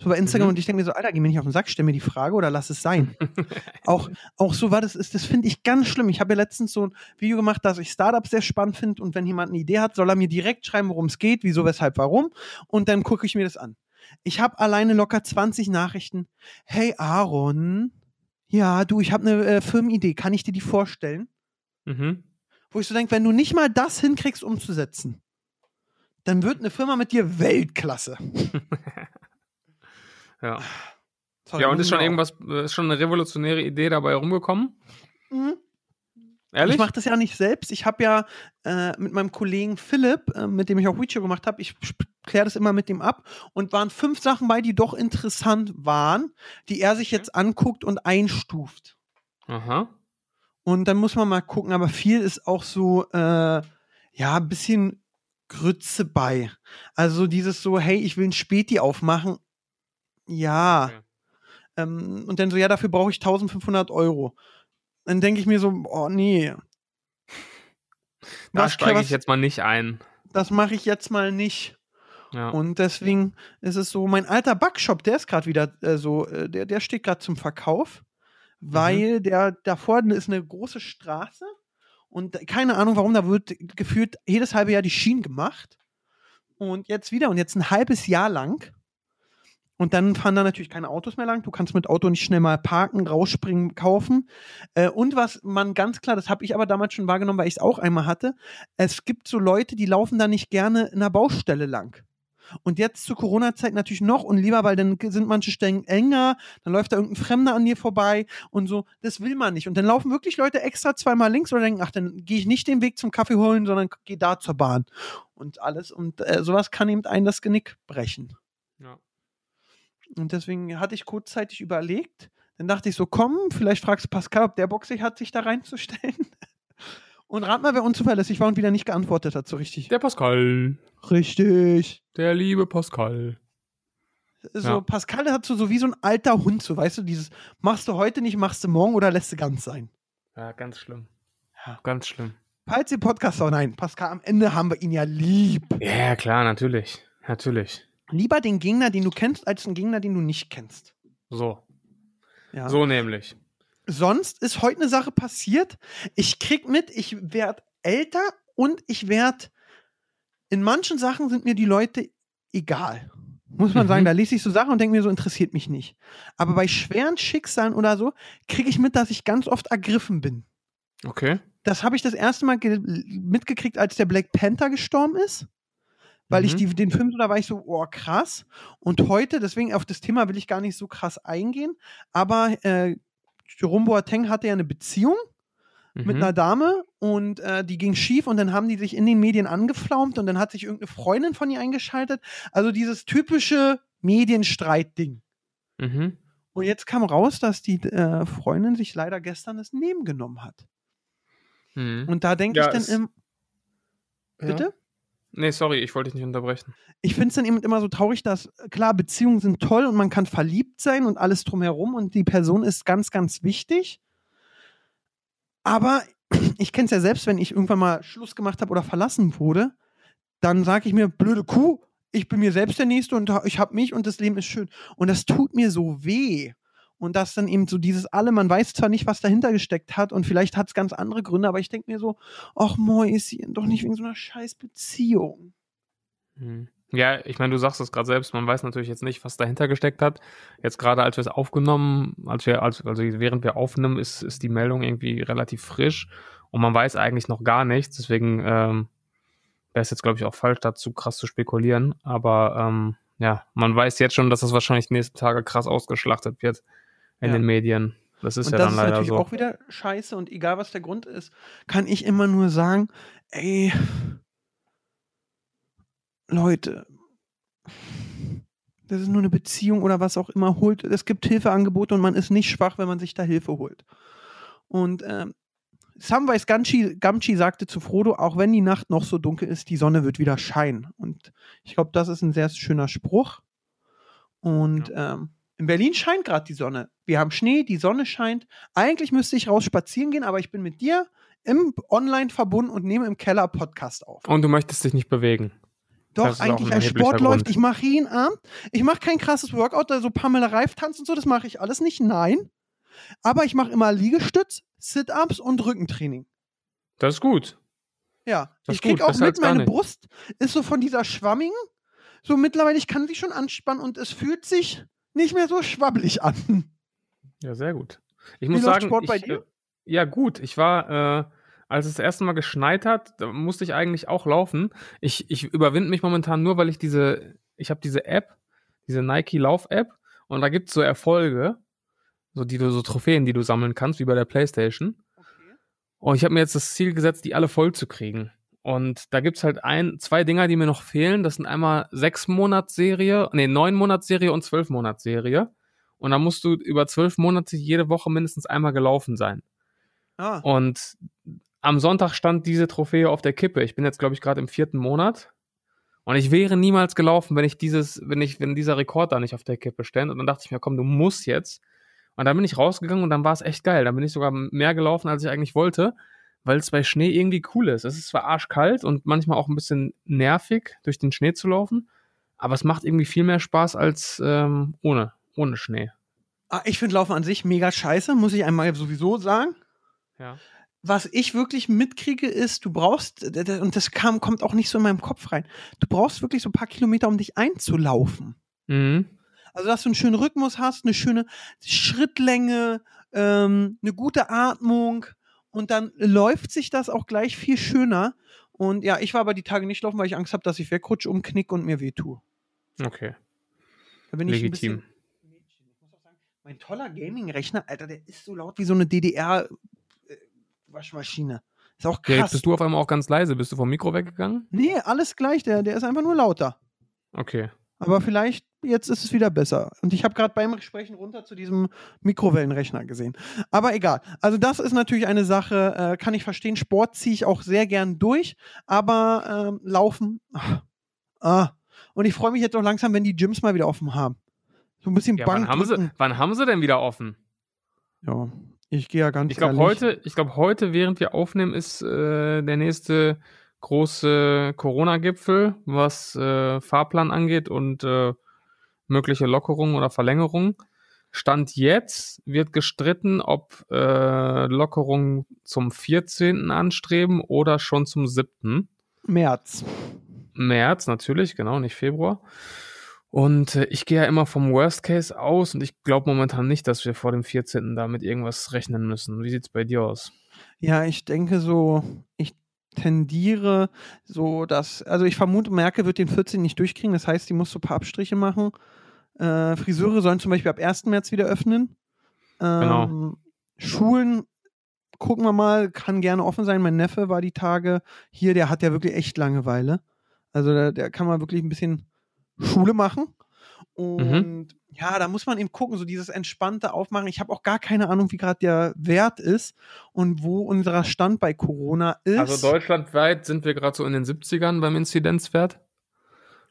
So bei Instagram Mhm. und ich denke mir so, Alter, geh mir nicht auf den Sack, stell mir die Frage oder lass es sein. (laughs) auch, auch so war das ist, das finde ich ganz schlimm. Ich habe ja letztens so ein Video gemacht, dass ich Startups sehr spannend finde und wenn jemand eine Idee hat, soll er mir direkt schreiben, worum es geht, wieso, weshalb, warum und dann gucke ich mir das an. Ich habe alleine locker 20 Nachrichten. Hey Aaron, ja, du, ich habe eine äh, Firmenidee, kann ich dir die vorstellen? Mhm. Wo ich so denke, wenn du nicht mal das hinkriegst umzusetzen, dann wird eine Firma mit dir Weltklasse. (laughs) Ja. Sorry, Ja, und ist schon irgendwas, äh, ist schon eine revolutionäre Idee dabei rumgekommen? Mhm. Ehrlich? Ich mache das ja nicht selbst. Ich habe ja äh, mit meinem Kollegen Philipp, äh, mit dem ich auch Witcher gemacht habe, ich kläre das immer mit dem ab und waren fünf Sachen bei, die doch interessant waren, die er sich jetzt anguckt und einstuft. Aha. Und dann muss man mal gucken, aber viel ist auch so, äh, ja, ein bisschen Grütze bei. Also dieses so, hey, ich will ein Späti aufmachen. Ja. Okay. Ähm, und dann so, ja, dafür brauche ich 1500 Euro. Dann denke ich mir so, oh nee. Da Was- steige ich jetzt mal nicht ein. Das mache ich jetzt mal nicht. Ja. Und deswegen ist es so, mein alter Backshop, der ist gerade wieder äh, so, äh, der, der steht gerade zum Verkauf, weil der da vorne ist eine große Straße und keine Ahnung warum, da wird gefühlt jedes halbe Jahr die Schienen gemacht. Und jetzt wieder und jetzt ein halbes Jahr lang. Und dann fahren da natürlich keine Autos mehr lang. Du kannst mit Auto nicht schnell mal parken, rausspringen, kaufen. Äh, und was man ganz klar, das habe ich aber damals schon wahrgenommen, weil ich es auch einmal hatte, es gibt so Leute, die laufen da nicht gerne in der Baustelle lang. Und jetzt zur Corona-Zeit natürlich noch und lieber, weil dann sind manche Stellen enger, dann läuft da irgendein Fremder an dir vorbei und so. Das will man nicht. Und dann laufen wirklich Leute extra zweimal links oder denken, ach, dann gehe ich nicht den Weg zum Kaffee holen, sondern gehe da zur Bahn. Und alles. Und äh, sowas kann eben einen das Genick brechen. Ja. Und deswegen hatte ich kurzzeitig überlegt. Dann dachte ich so, komm, vielleicht fragst du Pascal, ob der Bock sich hat, sich da reinzustellen. (laughs) Und rat mal, wer unzuverlässig war und wieder nicht geantwortet hat, so richtig. Der Pascal. Richtig. Der liebe Pascal. So, Ja. Pascal hat so, so wie so ein alter Hund, so weißt du, dieses machst du heute nicht, machst du morgen oder lässt du ganz sein. Ja, ganz schlimm. Ja. Ganz schlimm. Falls ihr Podcast oh nein, Pascal, am Ende haben wir ihn ja lieb. Ja, klar, natürlich. Natürlich. Lieber den Gegner, den du kennst, als den Gegner, den du nicht kennst. So. Ja. So nämlich. Sonst ist heute eine Sache passiert. Ich krieg mit, ich werde älter und ich werde. In manchen Sachen sind mir die Leute egal. Muss man Mhm. sagen, da lese ich so Sachen und denke mir so, interessiert mich nicht. Aber bei schweren Schicksalen oder so, kriege ich mit, dass ich ganz oft ergriffen bin. Okay. Das habe ich das erste Mal ge- mitgekriegt, als der Black Panther gestorben ist. Weil ich Mhm. die, den Film so, da war ich so, oh krass. Und heute, deswegen auf das Thema will ich gar nicht so krass eingehen, aber äh, Jerome Boateng hatte ja eine Beziehung mit Mhm. einer Dame und äh, die ging schief und dann haben die sich in den Medien angeflaumt und dann hat sich irgendeine Freundin von ihr eingeschaltet. Also dieses typische Medienstreit-Ding. Mhm. Und jetzt kam raus, dass die äh, Freundin sich leider gestern das Leben genommen hat. Mhm. Und da denke Ja, ich dann im. Ja. Nee, sorry, ich wollte dich nicht unterbrechen. Ich finde es dann eben immer so traurig, dass, äh, klar, Beziehungen sind toll und man kann verliebt sein und alles drumherum und die Person ist ganz, ganz wichtig. Aber (clears throat) ich kenne es ja selbst, wenn ich irgendwann mal Schluss gemacht habe oder verlassen wurde, dann sage ich mir, blöde Kuh, ich bin mir selbst der Nächste und ich habe mich und das Leben ist schön. Und das tut mir so weh. Und das dann eben so dieses alle, man weiß zwar nicht, was dahinter gesteckt hat und vielleicht hat es ganz andere Gründe, aber ich denke mir so, ach Mäuschen, doch nicht wegen so einer scheiß Beziehung. Mhm. Ja, ich meine, du sagst es gerade selbst, man weiß natürlich jetzt nicht, was dahinter gesteckt hat. Jetzt gerade, als wir es aufgenommen, als wir, als, also während wir aufnehmen, ist, ist die Meldung irgendwie relativ frisch und man weiß eigentlich noch gar nichts. Deswegen ähm, wäre es jetzt, glaube ich, auch falsch, dazu krass zu spekulieren. Aber ähm, ja, man weiß jetzt schon, dass das wahrscheinlich nächsten Tage krass ausgeschlachtet wird in Ja. den Medien. Das ist und ja das dann ist leider natürlich so. auch wieder scheiße und egal was der Grund ist, kann ich immer nur sagen, ey, Leute, das ist nur eine Beziehung oder was auch immer, holt, es gibt Hilfeangebote und man ist nicht schwach, wenn man sich da Hilfe holt. Und ähm, Samwise Gamgee, Gamgee sagte zu Frodo, auch wenn die Nacht noch so dunkel ist, die Sonne wird wieder scheinen. Und ich glaube, das ist ein sehr schöner Spruch. Und ähm, in Berlin scheint gerade die Sonne. Wir haben Schnee, die Sonne scheint. Eigentlich müsste ich raus spazieren gehen, aber ich bin mit dir im Online verbunden und nehme im Keller Podcast auf. Und du möchtest dich nicht bewegen. Das Doch, eigentlich ein als Sport läuft. Grund. Ich mache jeden Abend. Ich mache kein krasses Workout, also Pamela Reif tanzt und so, das mache ich alles nicht. Nein. Aber ich mache immer Liegestütz, Sit-Ups und Rückentraining. Das ist gut. Ja, Das ich ist gut, krieg auch besser mit, meine. Brust ist so von dieser schwammigen, so mittlerweile, ich kann sie schon anspannen und es fühlt sich nicht mehr so schwabbelig an. Ja, sehr gut. Ich Wie muss läuft sagen, Sport ich, bei dir? Äh, ja gut, ich war, äh, als es das erste Mal geschneit hat, da musste ich eigentlich auch laufen. Ich, ich überwinde mich momentan nur, weil ich diese, ich habe diese App, diese Nike Lauf App Und da gibt's so Erfolge, so die du so Trophäen, die du sammeln kannst, wie bei der Playstation. Und ich habe mir jetzt das Ziel gesetzt, die alle voll zu kriegen. Und da gibt's halt ein, zwei Dinger, die mir noch fehlen. Das sind einmal sechs Monats Serie, nee, neun Monats Serie und zwölf Monats Serie. Und da musst du über zwölf Monate jede Woche mindestens einmal gelaufen sein. Ah, Und am Sonntag stand diese Trophäe auf der Kippe. Ich bin jetzt, glaube ich, gerade im vierten Monat. Und ich wäre niemals gelaufen, wenn ich dieses, wenn ich, wenn dieser Rekord da nicht auf der Kippe stand. Und dann dachte ich mir, komm, du musst jetzt. Und dann bin ich rausgegangen und dann war es echt geil. Dann bin ich sogar mehr gelaufen, als ich eigentlich wollte, weil es bei Schnee irgendwie cool ist. Es ist zwar arschkalt und manchmal auch ein bisschen nervig, durch den Schnee zu laufen, aber es macht irgendwie viel mehr Spaß als ähm, ohne, ohne Schnee. ah, ich finde Laufen an sich mega scheiße, muss ich einmal sowieso sagen. Ja. was ich wirklich mitkriege, ist, du brauchst, und das kam, kommt auch nicht so in meinem Kopf rein, du brauchst wirklich so ein paar Kilometer, um dich einzulaufen. Mhm. Also, dass du einen schönen Rhythmus hast, eine schöne Schrittlänge, ähm, eine gute Atmung und dann läuft sich das auch gleich viel schöner. Und ja, ich war aber die Tage nicht laufen, weil ich Angst habe, dass ich wegrutsche, umknick und mir wehtue. Okay. Da bin ich ein Legitim. bisschen. Ich muss auch sagen, Mein toller Gaming-Rechner, Alter, der ist so laut wie so eine DDR-Waschmaschine. Ist auch Ja, jetzt krass. bist du auf einmal auch ganz leise. Bist du vom Mikro weggegangen? Nee, alles gleich, der, der ist einfach nur lauter. Okay. Aber vielleicht, jetzt ist es wieder besser. Und ich habe gerade beim Sprechen runter zu diesem Mikrowellenrechner gesehen. Aber egal. Also das ist natürlich eine Sache, äh, kann ich verstehen. Sport ziehe ich auch sehr gern durch. Aber ähm, Laufen, ah, ah. Und ich freue mich jetzt auch langsam, wenn die Gyms mal wieder offen haben. So ein bisschen Ja, Bank wann, haben sie, wann haben sie denn wieder offen? Ja, ich gehe ja ganz Ich glaube ehrlich- heute, ich glaube heute, während wir aufnehmen, ist äh, der nächste große Corona-Gipfel, was äh, Fahrplan angeht und äh, mögliche Lockerungen oder Verlängerungen. Stand jetzt wird gestritten, ob äh, Lockerungen zum 14. anstreben oder schon zum 7. März. März natürlich, genau, nicht Februar. Und äh, ich gehe ja immer vom Worst Case aus und ich glaube momentan nicht, dass wir vor dem 14. damit irgendwas rechnen müssen. Wie sieht's bei dir aus? Ja, ich denke so, ich tendiere so, dass, also ich vermute, Merkel wird den 14 nicht durchkriegen. Das heißt, die muss so ein paar Abstriche machen. Äh, Friseure sollen zum Beispiel ab 1. März wieder öffnen. Ähm, Genau. Schulen, gucken wir mal, kann gerne offen sein. Mein Neffe war die Tage hier, der hat ja wirklich echt Langeweile. Also der, der kann mal wirklich ein bisschen Schule machen. Und ja, da muss man eben gucken, so dieses entspannte Aufmachen. Ich habe auch gar keine Ahnung, wie gerade der Wert ist und wo unser Stand bei Corona ist. Also deutschlandweit sind wir gerade so in den 70ern beim Inzidenzwert.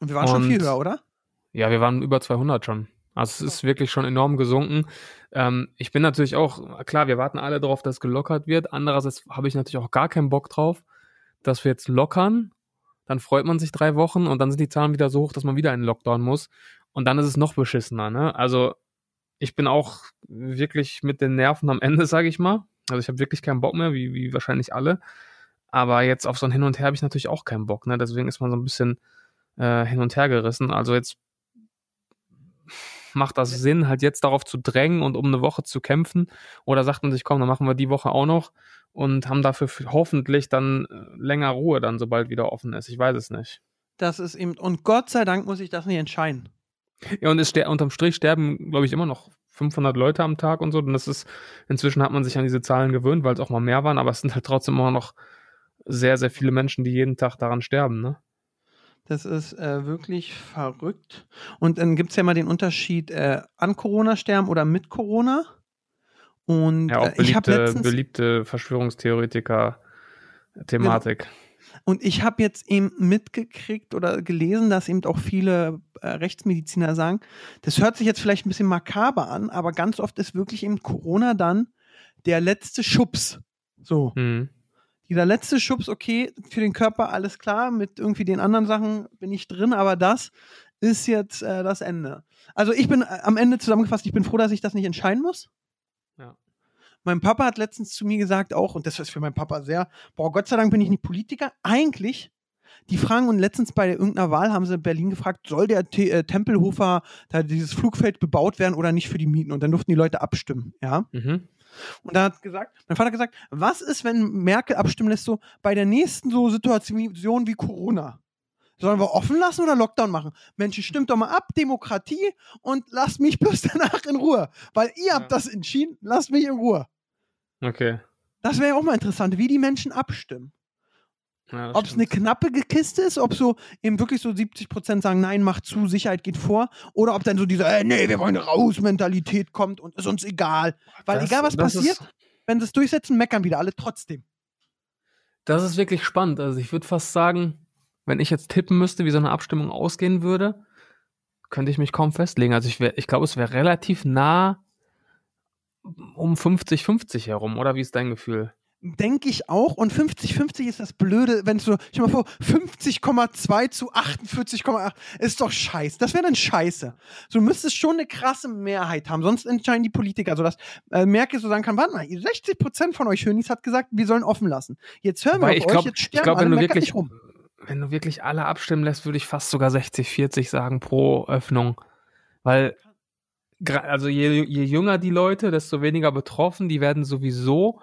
und wir waren schon und- viel höher, oder? Ja, wir waren über 200 schon. Also es ist wirklich schon enorm gesunken. Ähm, ich bin natürlich auch, klar, wir warten alle darauf, dass gelockert wird. Andererseits habe ich natürlich auch gar keinen Bock drauf, dass wir jetzt lockern. Dann freut man sich drei Wochen und dann sind die Zahlen wieder so hoch, dass man wieder in den Lockdown muss. Und dann ist es noch beschissener. Ne? Also ich bin auch wirklich mit den Nerven am Ende, sage ich mal. Also ich habe wirklich keinen Bock mehr, wie, wie wahrscheinlich alle. Aber jetzt auf so ein Hin und Her habe ich natürlich auch keinen Bock. Ne? Deswegen ist man so ein bisschen äh, hin und her gerissen. Also jetzt macht das Sinn, halt jetzt darauf zu drängen und um eine Woche zu kämpfen? Oder sagt man sich, komm, dann machen wir die Woche auch noch und haben dafür hoffentlich dann äh, länger Ruhe, dann sobald wieder offen ist. Ich weiß es nicht. Das ist eben, und Gott sei Dank muss ich das nicht entscheiden. Ja, und es unterm Strich sterben, glaube ich, immer noch 500 Leute am Tag und so. Und das ist, inzwischen hat man sich an diese Zahlen gewöhnt, weil es auch mal mehr waren, aber es sind halt trotzdem immer noch sehr, sehr viele Menschen, die jeden Tag daran sterben, ne? Das ist äh, wirklich verrückt. Und dann gibt es ja mal den Unterschied äh, an Corona sterben oder mit Corona. Und Ja, auch äh, ich habe beliebte, beliebte Verschwörungstheoretiker-Thematik. Und ich habe jetzt eben mitgekriegt oder gelesen, dass eben auch viele äh, Rechtsmediziner sagen, das hört sich jetzt vielleicht ein bisschen makaber an, aber ganz oft ist wirklich eben Corona dann der letzte Schubs. So. Hm. dieser letzte Schubs, okay, für den Körper alles klar, mit irgendwie den anderen Sachen bin ich drin, aber das ist jetzt äh, das Ende. Also ich bin äh, am Ende zusammengefasst, ich bin froh, dass ich das nicht entscheiden muss. Ja. Mein Papa hat letztens zu mir gesagt auch, und das ist für meinen Papa sehr, boah, Gott sei Dank bin ich nicht Politiker. Eigentlich, die fragen, und letztens bei irgendeiner Wahl haben sie in Berlin gefragt, soll der Te äh, Tempelhofer, da dieses Flugfeld bebaut werden oder nicht für die Mieten? Und dann durften die Leute abstimmen, ja. Mhm. Und da hat gesagt, mein Vater hat gesagt, was ist, wenn Merkel abstimmen lässt, so bei der nächsten so Situation wie Corona? Sollen wir offen lassen oder Lockdown machen? Menschen, stimmt doch mal ab, Demokratie und lasst mich (laughs) bloß danach in Ruhe. Weil ihr habt das entschieden, lasst mich in Ruhe. Okay. Das wäre ja auch mal interessant, wie die Menschen abstimmen. Ja, Ob es eine knappe Kiste ist, ob so eben wirklich so 70% sagen, nein, macht zu, Sicherheit geht vor, oder ob dann so diese, äh, nee, wir wollen raus Mentalität kommt und ist uns egal. Weil Das- egal was passiert, Ist, wenn sie es durchsetzen, meckern wieder alle trotzdem. das ist wirklich spannend. Also ich würde fast sagen, wenn ich jetzt tippen müsste, wie so eine Abstimmung ausgehen würde, könnte ich mich kaum festlegen. Also ich, wär, ich glaube, es wäre relativ nah um 50-50 herum, oder wie ist dein Gefühl? Denke ich auch. Und 50-50 ist das Blöde, wenn es so, stell mal vor, 50,2 zu 48,8 ist doch scheiße. Das wäre dann scheiße. So, du müsstest schon eine krasse Mehrheit haben, sonst entscheiden die Politiker, sodass äh, Merkel so sagen kann, warte mal, 60% von euch Hönis hat gesagt, wir sollen offen lassen. Jetzt hören wir ich auf glaub- euch, jetzt ich sterben glaub, wenn alle, du wirklich- nicht rum. Wenn du wirklich alle abstimmen lässt, würde ich fast sogar 60-40 sagen pro Öffnung. Weil, also je, je jünger die Leute, desto weniger betroffen, die werden sowieso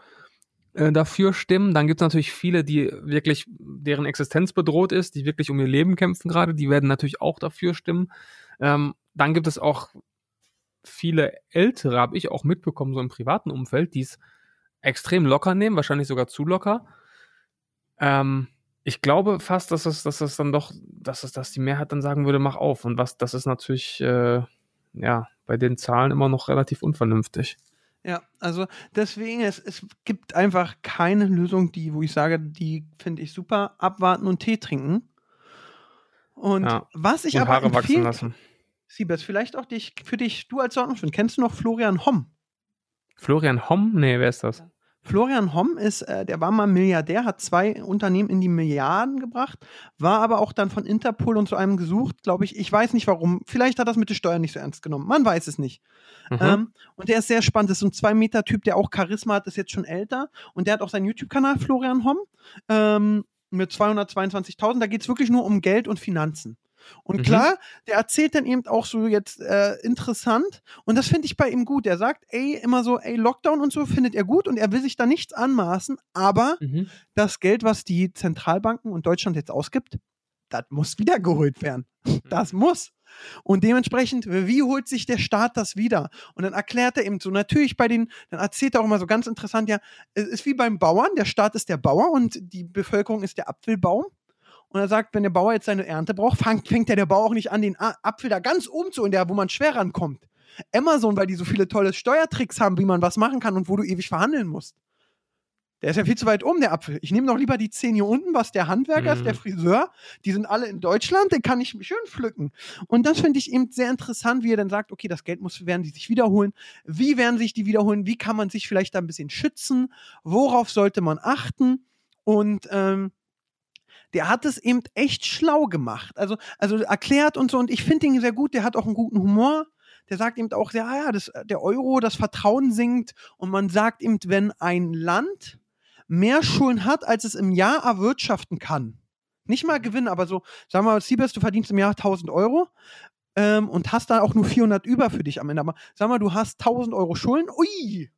äh, dafür stimmen. Dann gibt es natürlich viele, die wirklich, deren Existenz bedroht ist, die wirklich um ihr Leben kämpfen gerade, die werden natürlich auch dafür stimmen. Ähm, dann gibt es auch viele Ältere, habe ich auch mitbekommen, so im privaten Umfeld, die es extrem locker nehmen, wahrscheinlich sogar zu locker. Ähm, ich glaube fast, dass es, dass es dann doch, dass es, dass die Mehrheit dann sagen würde, mach auf. Und was, das ist natürlich, äh, ja, bei den Zahlen immer noch relativ unvernünftig. Ja, also deswegen, es, es gibt einfach keine Lösung, die, wo ich sage, die finde ich super, abwarten und Tee trinken. Und Ja. was ich Und aber Haare wachsen lassen. Siebes, vielleicht auch dich, für dich, du als Ordnungsfan, kennst du noch Florian Homm? Florian Homm? Nee, wer ist das? Florian Homm ist, äh, der war mal Milliardär, hat zwei Unternehmen in die Milliarden gebracht, war aber auch dann von Interpol und so einem gesucht, glaube ich. Ich weiß nicht warum. Vielleicht hat er das mit der Steuer nicht so ernst genommen. Man weiß es nicht. Mhm. Ähm, und der ist sehr spannend. Das ist so ein Zwei-Meter-Typ, der auch Charisma hat, ist jetzt schon älter. Und der hat auch seinen YouTube-Kanal, Florian Homm, ähm, mit 222.000. Da geht es wirklich nur um Geld und Finanzen. Und Mhm. klar, der erzählt dann eben auch so jetzt äh, interessant. Und das finde ich bei ihm gut. Er sagt, ey, immer so, ey, Lockdown und so findet er gut und er will sich da nichts anmaßen. Aber Mhm. das Geld, was die Zentralbanken und Deutschland jetzt ausgibt, das muss (laughs) wiedergeholt werden. Das muss. Und dementsprechend, wie holt sich der Staat das wieder? Und dann erklärt er eben so, natürlich bei den, dann erzählt er auch immer so ganz interessant, ja, es ist wie beim Bauern, der Staat ist der Bauer und die Bevölkerung ist der Apfelbaum. Und er sagt, wenn der Bauer jetzt seine Ernte braucht, (laughs) fängt, fängt ja der Bauer auch nicht an, den Apfel da ganz oben zu, in der, wo man schwer rankommt. Amazon, weil die so viele tolle Steuertricks haben, wie man was machen kann und wo du ewig verhandeln musst. Der ist ja viel zu weit oben, der Apfel. Ich nehme doch lieber die 10 hier unten, was der Handwerker ist, Mhm. der Friseur. Die sind alle in Deutschland, den kann ich schön pflücken. Und das finde ich eben sehr interessant, wie er dann sagt, okay, das Geld muss, werden die sich wiederholen. Wie werden sich die wiederholen? Wie kann man sich vielleicht da ein bisschen schützen? Worauf sollte man achten? Und ähm, der hat es eben echt schlau gemacht. Also, also erklärt und so. Und ich finde ihn sehr gut. Der hat auch einen guten Humor. Der sagt eben auch, ja, ja, das, der Euro, das Vertrauen sinkt. Und man sagt eben, wenn ein Land mehr Schulden hat, als es im Jahr erwirtschaften kann. Nicht mal gewinnen, aber so, sagen wir mal, Siebes, du verdienst im Jahr 1000 Euro ähm, und hast dann auch nur 400 über für dich am Ende. Aber sag mal, du hast 1000 Euro Schulden, ui!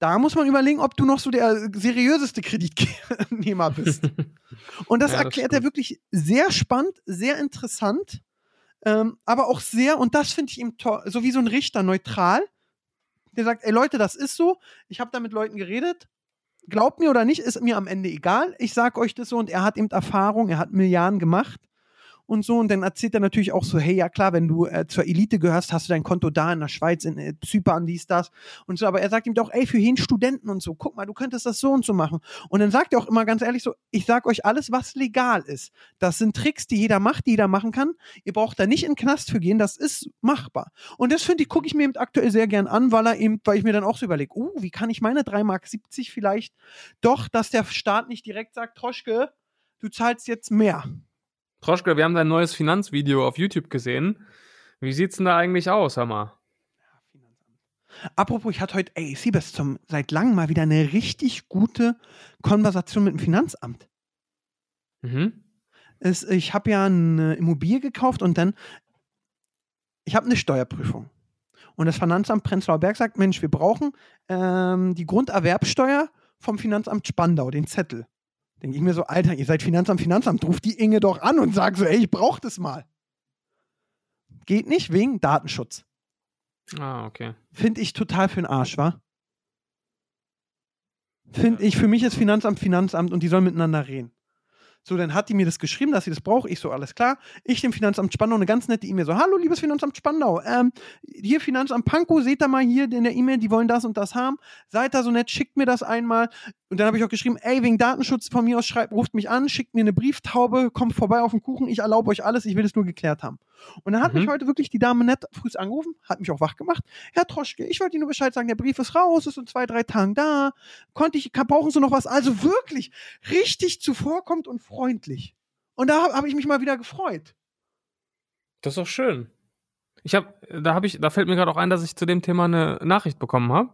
Da muss man überlegen, ob du noch so der seriöseste Kreditnehmer bist. (laughs) Und das Ja, das erklärt er wirklich sehr spannend, sehr interessant, ähm, aber auch sehr, und das finde ich ihm toll, so wie so ein Richter, neutral. Der sagt, ey Leute, das ist so, ich habe da mit Leuten geredet, glaubt mir oder nicht, ist mir am Ende egal, ich sag euch das so und er hat eben Erfahrung, er hat Milliarden gemacht und so und dann erzählt er natürlich auch so, hey, ja klar, wenn du äh, zur Elite gehörst, hast du dein Konto da in der Schweiz, in äh, Zypern, dies, das und so, aber er sagt ihm doch, ey, für jeden Studenten und so, guck mal, du könntest das so und so machen und dann sagt er auch immer ganz ehrlich so, ich sag euch alles, was legal ist. Das sind Tricks, die jeder macht, die jeder machen kann. Ihr braucht da nicht in den Knast für gehen, das ist machbar. Und das finde ich, gucke ich mir eben aktuell sehr gern an, weil er eben, weil ich mir dann auch so überlege, uh, wie kann ich meine 3,70 Mark vielleicht doch, dass der Staat nicht direkt sagt, Troschke, du zahlst jetzt mehr. Troschke, wir haben dein neues Finanzvideo auf YouTube gesehen. Wie sieht's denn da eigentlich aus, hör mal? Apropos, ich hatte heute, ey, Siebes, zum seit langem mal wieder eine richtig gute Konversation mit dem Finanzamt. Mhm. Es, ich habe ja eine Immobilie gekauft und dann, ich habe eine Steuerprüfung. Und das Finanzamt Prenzlauer Berg sagt, Mensch, wir brauchen ähm, die Grunderwerbsteuer vom Finanzamt Spandau, den Zettel. Denke ich mir so, Alter, ihr seid Finanzamt, Finanzamt, ruft die Inge doch an und sagt so, ey, ich brauch das mal. Geht nicht wegen Datenschutz. Ah, okay. Finde ich total für den Arsch, wa? Finde ich, für mich ist Finanzamt Finanzamt und die sollen miteinander reden. So, dann hat die mir das geschrieben, dass sie das braucht. Ich so, alles klar. Ich dem Finanzamt Spandau eine ganz nette E-Mail so, hallo, liebes Finanzamt Spandau. Ähm, hier Finanzamt Pankow, seht da mal hier in der E-Mail, die wollen das und das haben. Seid da so nett, schickt mir das einmal. Und dann habe ich auch geschrieben, ey, wegen Datenschutz von mir aus schreibt, ruft mich an, schickt mir eine Brieftaube, kommt vorbei auf den Kuchen, ich erlaube euch alles, ich will es nur geklärt haben. Und dann hat Mhm. mich heute wirklich die Dame nett früh angerufen, hat mich auch wach gemacht. Herr Troschke, ich wollte Ihnen nur Bescheid sagen, der Brief ist raus, ist in zwei, drei Tagen da. Konnte ich, kann, brauchen Sie noch was? Also wirklich richtig zuvorkommt und freundlich. Und da habe hab ich mich mal wieder gefreut. Das ist doch schön. Ich habe, da habe ich, da fällt mir gerade auch ein, dass ich zu dem Thema eine Nachricht bekommen habe.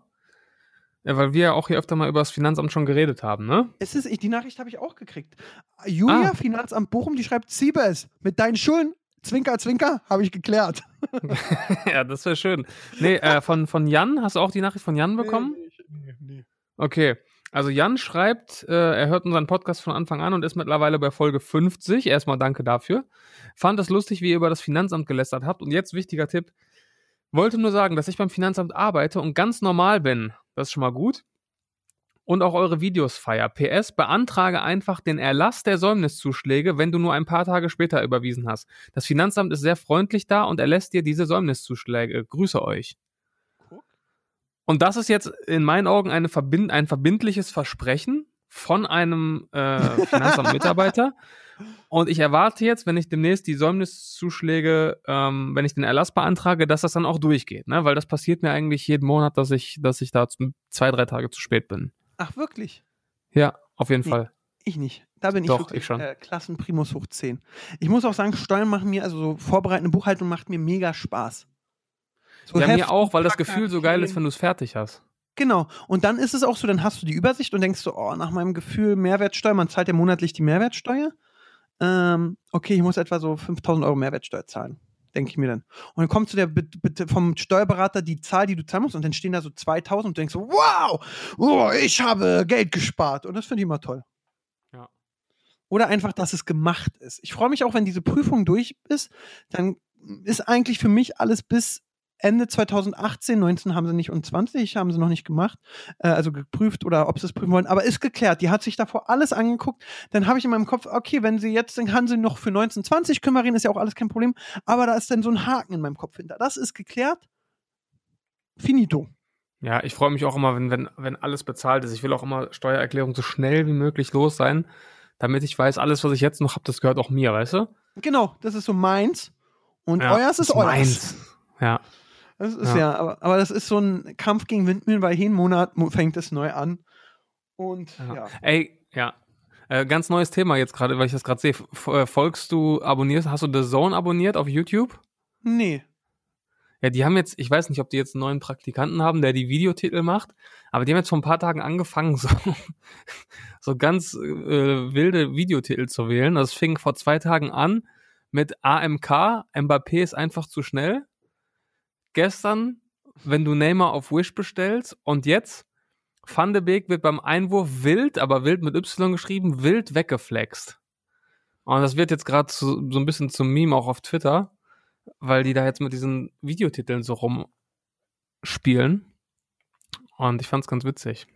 Ja, weil wir ja auch hier öfter mal über das Finanzamt schon geredet haben, ne? Es ist, ich, die Nachricht habe ich auch gekriegt. Julia, Ah. Finanzamt Bochum, die schreibt, Siebes, mit deinen Schulden, Zwinker, Zwinker, habe ich geklärt. (laughs) (laughs) ja, das wäre schön. Nee, äh, von, von Jan, hast du auch die Nachricht von Jan bekommen? Nee, nee. Okay. Also Jan schreibt, äh, er hört unseren Podcast von Anfang an und ist mittlerweile bei Folge 50. Erstmal danke dafür. Fand es lustig, wie ihr über das Finanzamt gelästert habt. Und jetzt wichtiger Tipp. Wollte nur sagen, dass ich beim Finanzamt arbeite und ganz normal bin. Das ist schon mal gut. Und auch eure Videos feier. PS, beantrage einfach den Erlass der Säumniszuschläge, wenn du nur ein paar Tage später überwiesen hast. Das Finanzamt ist sehr freundlich da und erlässt dir diese Säumniszuschläge. Grüße euch. Und das ist jetzt in meinen Augen eine verbind ein verbindliches Versprechen von einem äh, (laughs) Finanzamtmitarbeiter. Und ich erwarte jetzt, wenn ich demnächst die Säumniszuschläge, ähm, wenn ich den Erlass beantrage, dass das dann auch durchgeht, ne? Weil das passiert mir eigentlich jeden Monat, dass ich, dass ich da zwei, drei Tage zu spät bin. Ach, wirklich? Ja, auf jeden Nee. Fall. Ich nicht. Da bin ich Doch, wirklich ich schon. Äh, Klassenprimus hoch 10. Ich muss auch sagen, Steuern machen mir, also so vorbereitende Buchhaltung macht mir mega Spaß. So ja, mir auch, weil das Gefühl so geil ist, wenn du es fertig hast. Genau. Und dann ist es auch so, dann hast du die Übersicht und denkst so, oh, nach meinem Gefühl Mehrwertsteuer, man zahlt ja monatlich die Mehrwertsteuer. Ähm, okay, ich muss etwa so 5000 Euro Mehrwertsteuer zahlen. Denke ich mir dann. Und dann kommt zu der vom Steuerberater die Zahl, die du zahlen musst, und dann stehen da so 2000 und du denkst so, wow, oh, ich habe Geld gespart. Und das finde ich immer toll. Ja. Oder einfach, dass es gemacht ist. Ich freue mich auch, wenn diese Prüfung durch ist, dann ist eigentlich für mich alles bis Ende 2018, 19 haben sie nicht und 20 haben sie noch nicht gemacht, äh, also geprüft oder ob sie es prüfen wollen, aber ist geklärt. Die hat sich davor alles angeguckt. Dann habe ich in meinem Kopf, okay, wenn sie jetzt, dann kann sie noch für 1920 kümmern, ist ja auch alles kein Problem. Aber da ist dann so ein Haken in meinem Kopf hinter. Das ist geklärt. Finito. Ja, ich freue mich auch immer, wenn, wenn, wenn alles bezahlt ist. Ich will auch immer Steuererklärung so schnell wie möglich los sein, damit ich weiß, alles, was ich jetzt noch habe, das gehört auch mir, weißt du? Genau, das ist so meins. Und Ja, euers ist das euers. meins. Ja. Das ist ja, Ja. aber, aber das ist so ein Kampf gegen Windmühlen, weil jeden Monat mo- fängt es neu an. Und Ja. ja. Ey, ja. Äh, ganz neues Thema jetzt gerade, weil ich das gerade sehe. Äh, folgst du, abonnierst, hast du The Zone abonniert auf YouTube? Nee. Ja, die haben jetzt, ich weiß nicht, ob die jetzt einen neuen Praktikanten haben, der die Videotitel macht, aber die haben jetzt vor ein paar Tagen angefangen, (laughs) so, so ganz äh, wilde Videotitel zu wählen. Das fing vor zwei Tagen an mit AMK, Mbappé ist einfach zu schnell. Gestern, wenn du Neymar auf Wish bestellst und jetzt, Van de Beek wird beim Einwurf wild, aber wild mit Y geschrieben, wild weggeflext. Und das wird jetzt gerade so, ein bisschen zum Meme auch auf Twitter weil die da jetzt mit diesen Videotiteln so rumspielen. Und ich fand's ganz witzig.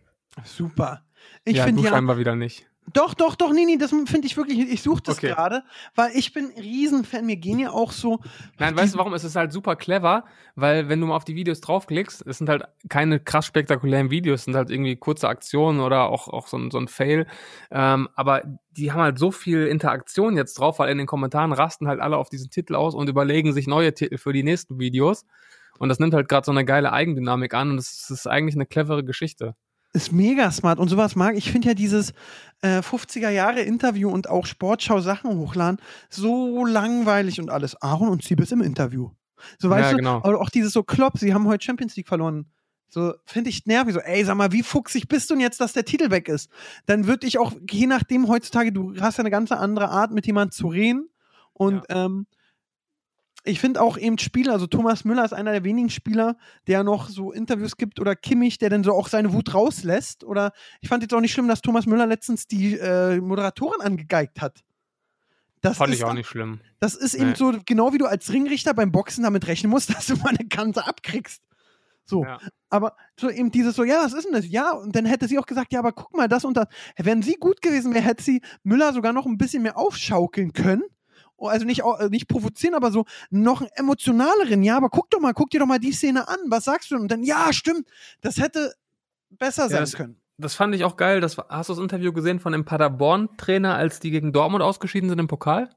Super. Ich ja, finde du ja. scheinbar wieder nicht. Doch, doch, doch, nee, nee, das finde ich wirklich. Ich suche das Okay. gerade, weil ich bin Riesenfan. Mir gehen ja auch so. Nein, weißt du warum? Es ist halt super clever, weil wenn du mal auf die Videos draufklickst, es sind halt keine krass spektakulären Videos, es sind halt irgendwie kurze Aktionen oder auch, auch so, ein, so ein Fail. Ähm, aber die haben halt so viel Interaktion jetzt drauf, weil in den Kommentaren rasten halt alle auf diesen Titel aus und überlegen sich neue Titel für die nächsten Videos. Und das nimmt halt gerade so eine geile Eigendynamik an und es ist eigentlich eine clevere Geschichte. Ist mega smart und sowas mag. Ich finde ja dieses äh, 50er Jahre Interview und auch Sportschau Sachen hochladen so langweilig und alles. Aaron und Siebes im Interview. So weißt Ja, du, genau. aber auch dieses so Klopp, sie haben heute Champions League verloren. So finde ich nervig. So, ey, sag mal, wie fuchsig bist du denn jetzt, dass der Titel weg ist? Dann würde ich auch, je nachdem heutzutage, du hast ja eine ganz andere Art, mit jemandem zu reden. Und ähm, ich finde auch eben Spieler, also Thomas Müller ist einer der wenigen Spieler, der noch so Interviews gibt oder Kimmich, der dann so auch seine Wut rauslässt. Oder ich fand jetzt auch nicht schlimm, dass Thomas Müller letztens die äh, Moderatorin angegeigt hat. Das fand ich auch nicht schlimm. Das ist eben nee. so, genau wie du als Ringrichter beim Boxen damit rechnen musst, (laughs) dass du mal eine Kante abkriegst. So. Ja. Aber so eben dieses so, ja, was ist denn das? Ja, und dann hätte sie auch gesagt, ja, aber guck mal, das und das. Wenn sie gut gewesen wäre, hätte sie Müller sogar noch ein bisschen mehr aufschaukeln können also nicht, nicht provozieren, aber so noch einen emotionaleren, ja, aber guck doch mal, guck dir doch mal die Szene an, was sagst du? Und dann, ja, stimmt, das hätte besser sein das, können. Das fand ich auch geil. Das, hast du das Interview gesehen von dem Paderborn-Trainer, als die gegen Dortmund ausgeschieden sind im Pokal?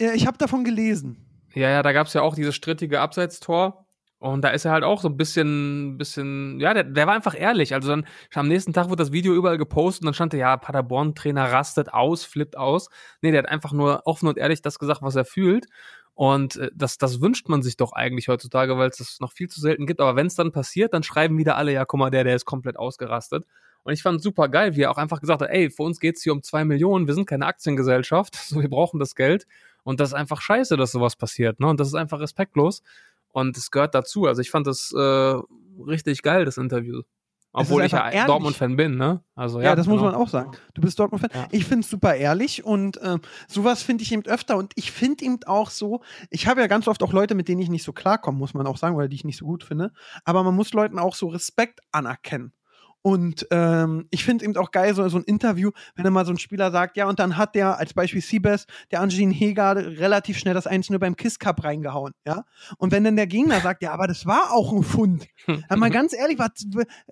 Ja, ich habe davon gelesen. Ja, ja, da gab es ja auch dieses strittige Abseitstor. Und da ist er halt auch so ein bisschen, bisschen, ja, der, der war einfach ehrlich. Also dann am nächsten Tag wurde das Video überall gepostet und dann stand da, ja, Paderborn-Trainer rastet aus, flippt aus. Nee, der hat einfach nur offen und ehrlich das gesagt, was er fühlt. Und äh, das, das wünscht man sich doch eigentlich heutzutage, weil es das noch viel zu selten gibt. Aber wenn es dann passiert, dann schreiben wieder alle, ja, guck mal, der, der ist komplett ausgerastet. Und ich fand super geil, wie er auch einfach gesagt hat, ey, für uns geht's hier um zwei Millionen, wir sind keine Aktiengesellschaft, (laughs) so wir brauchen das Geld. Und das ist einfach scheiße, dass sowas passiert, ne? Und das ist einfach respektlos. Und es gehört dazu. Also ich fand das äh, richtig geil, das Interview. Obwohl ich ja Dortmund-Fan bin, ne? Also, ja, ja das genau. muss man auch sagen. Du bist Dortmund-Fan. Ja. Ich finde es super ehrlich und äh, sowas finde ich eben öfter. Und ich finde eben auch so, ich habe ja ganz oft auch Leute, mit denen ich nicht so klarkomme, muss man auch sagen, weil die ich nicht so gut finde. Aber man muss Leuten auch so Respekt anerkennen. Und ähm, ich finde eben auch geil, so, so ein Interview, wenn dann mal so ein Spieler sagt, ja, und dann hat der als Beispiel Siebes, der Angelin Heger, relativ schnell das 1 nur beim Kiss Cup reingehauen, ja. Und wenn dann der Gegner (laughs) sagt, ja, aber das war auch ein Fund. ja, mal ganz ehrlich, was,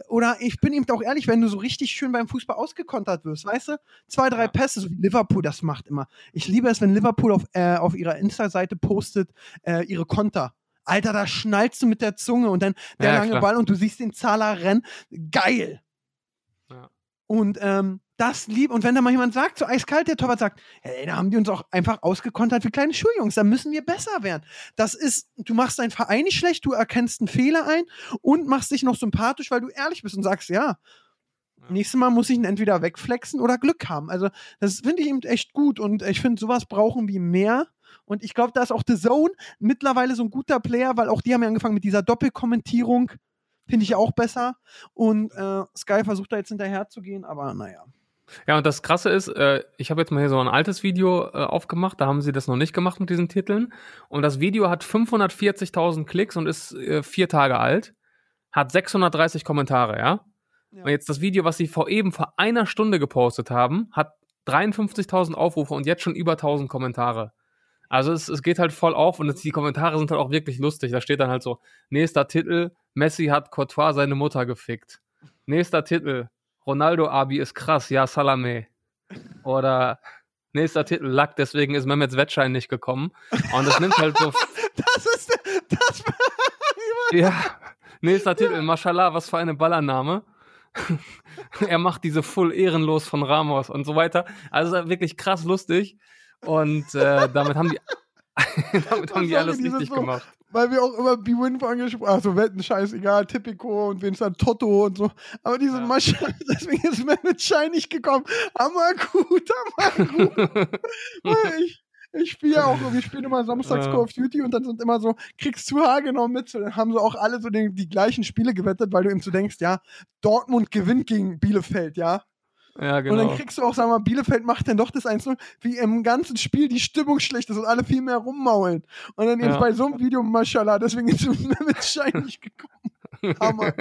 oder ich bin eben auch ehrlich, wenn du so richtig schön beim Fußball ausgekontert wirst, weißt du? Zwei, drei Pässe, so wie Liverpool das macht immer. Ich liebe es, wenn Liverpool auf, äh, auf ihrer Insta-Seite postet, äh, ihre Konter. Alter, da schnallst du mit der Zunge und dann der ja, lange klar. Ball und du siehst den Zahler rennen. Geil. Ja. Und ähm, das lieb. Und wenn da mal jemand sagt, so eiskalt, der Torwart sagt, hey, da haben die uns auch einfach ausgekontert wie kleine Schuljungs, da müssen wir besser werden. Das ist, du machst deinen Verein nicht schlecht, du erkennst einen Fehler ein und machst dich noch sympathisch, weil du ehrlich bist und sagst, ja, Nächstes Mal muss ich ihn entweder wegflexen oder Glück haben. Also, das finde ich eben echt gut und ich finde, sowas brauchen wir mehr. Und ich glaube, da ist auch The Zone mittlerweile so ein guter Player, weil auch die haben ja angefangen mit dieser Doppelkommentierung. Finde ich auch besser. Und äh, Sky versucht da jetzt hinterher zu gehen, aber naja. Ja, und das Krasse ist, äh, ich habe jetzt mal hier so ein altes Video äh, aufgemacht, da haben sie das noch nicht gemacht mit diesen Titeln. Und das Video hat 540.000 Klicks und ist äh, vier Tage alt, hat 630 Kommentare, ja? Ja? Und jetzt das Video, was sie vor eben vor einer Stunde gepostet haben, hat 53.000 Aufrufe und jetzt schon über 1000 Kommentare. Also es, es geht halt voll auf und es, die Kommentare sind halt auch wirklich lustig. Da steht dann halt so, nächster Titel, Messi hat Courtois seine Mutter gefickt. Nächster Titel, Ronaldo Abi ist krass, ja, Salame. Oder nächster Titel, Lack, deswegen ist Mehmets Wettschein nicht gekommen. Und das nimmt halt so... (laughs) das ist... Das (laughs) ja, nächster Titel, Mashallah, was für eine Ballername. Er macht diese Full ehrenlos von Ramos und so weiter. Also wirklich krass lustig. Und äh, damit haben die, (laughs) damit haben die alles richtig so, gemacht. Weil wir auch immer B-Win angesprochen haben, also Wetten, scheißegal, Tipico und Vincent Toto und so. Aber diese ja. Maschine, (laughs) deswegen ist mit Schein nicht gekommen. Hammer gut, hammer gut. ich, ich spiele auch, wir spielen immer samstags ja. Call of Duty und dann sind immer so, kriegst du haargenau mit, so, dann haben sie auch alle so den, die gleichen Spiele gewettet, weil du eben so denkst, ja, Dortmund gewinnt gegen Bielefeld, ja. Ja, genau. Und dann genau. kriegst du auch, sag mal, Bielefeld macht dann doch das 1-0, wie im ganzen Spiel die Stimmung schlecht ist und alle viel mehr rummaulen. Und dann eben ja. bei so einem Video, mashallah, deswegen ist es mit Schein nicht gekommen. Hammer.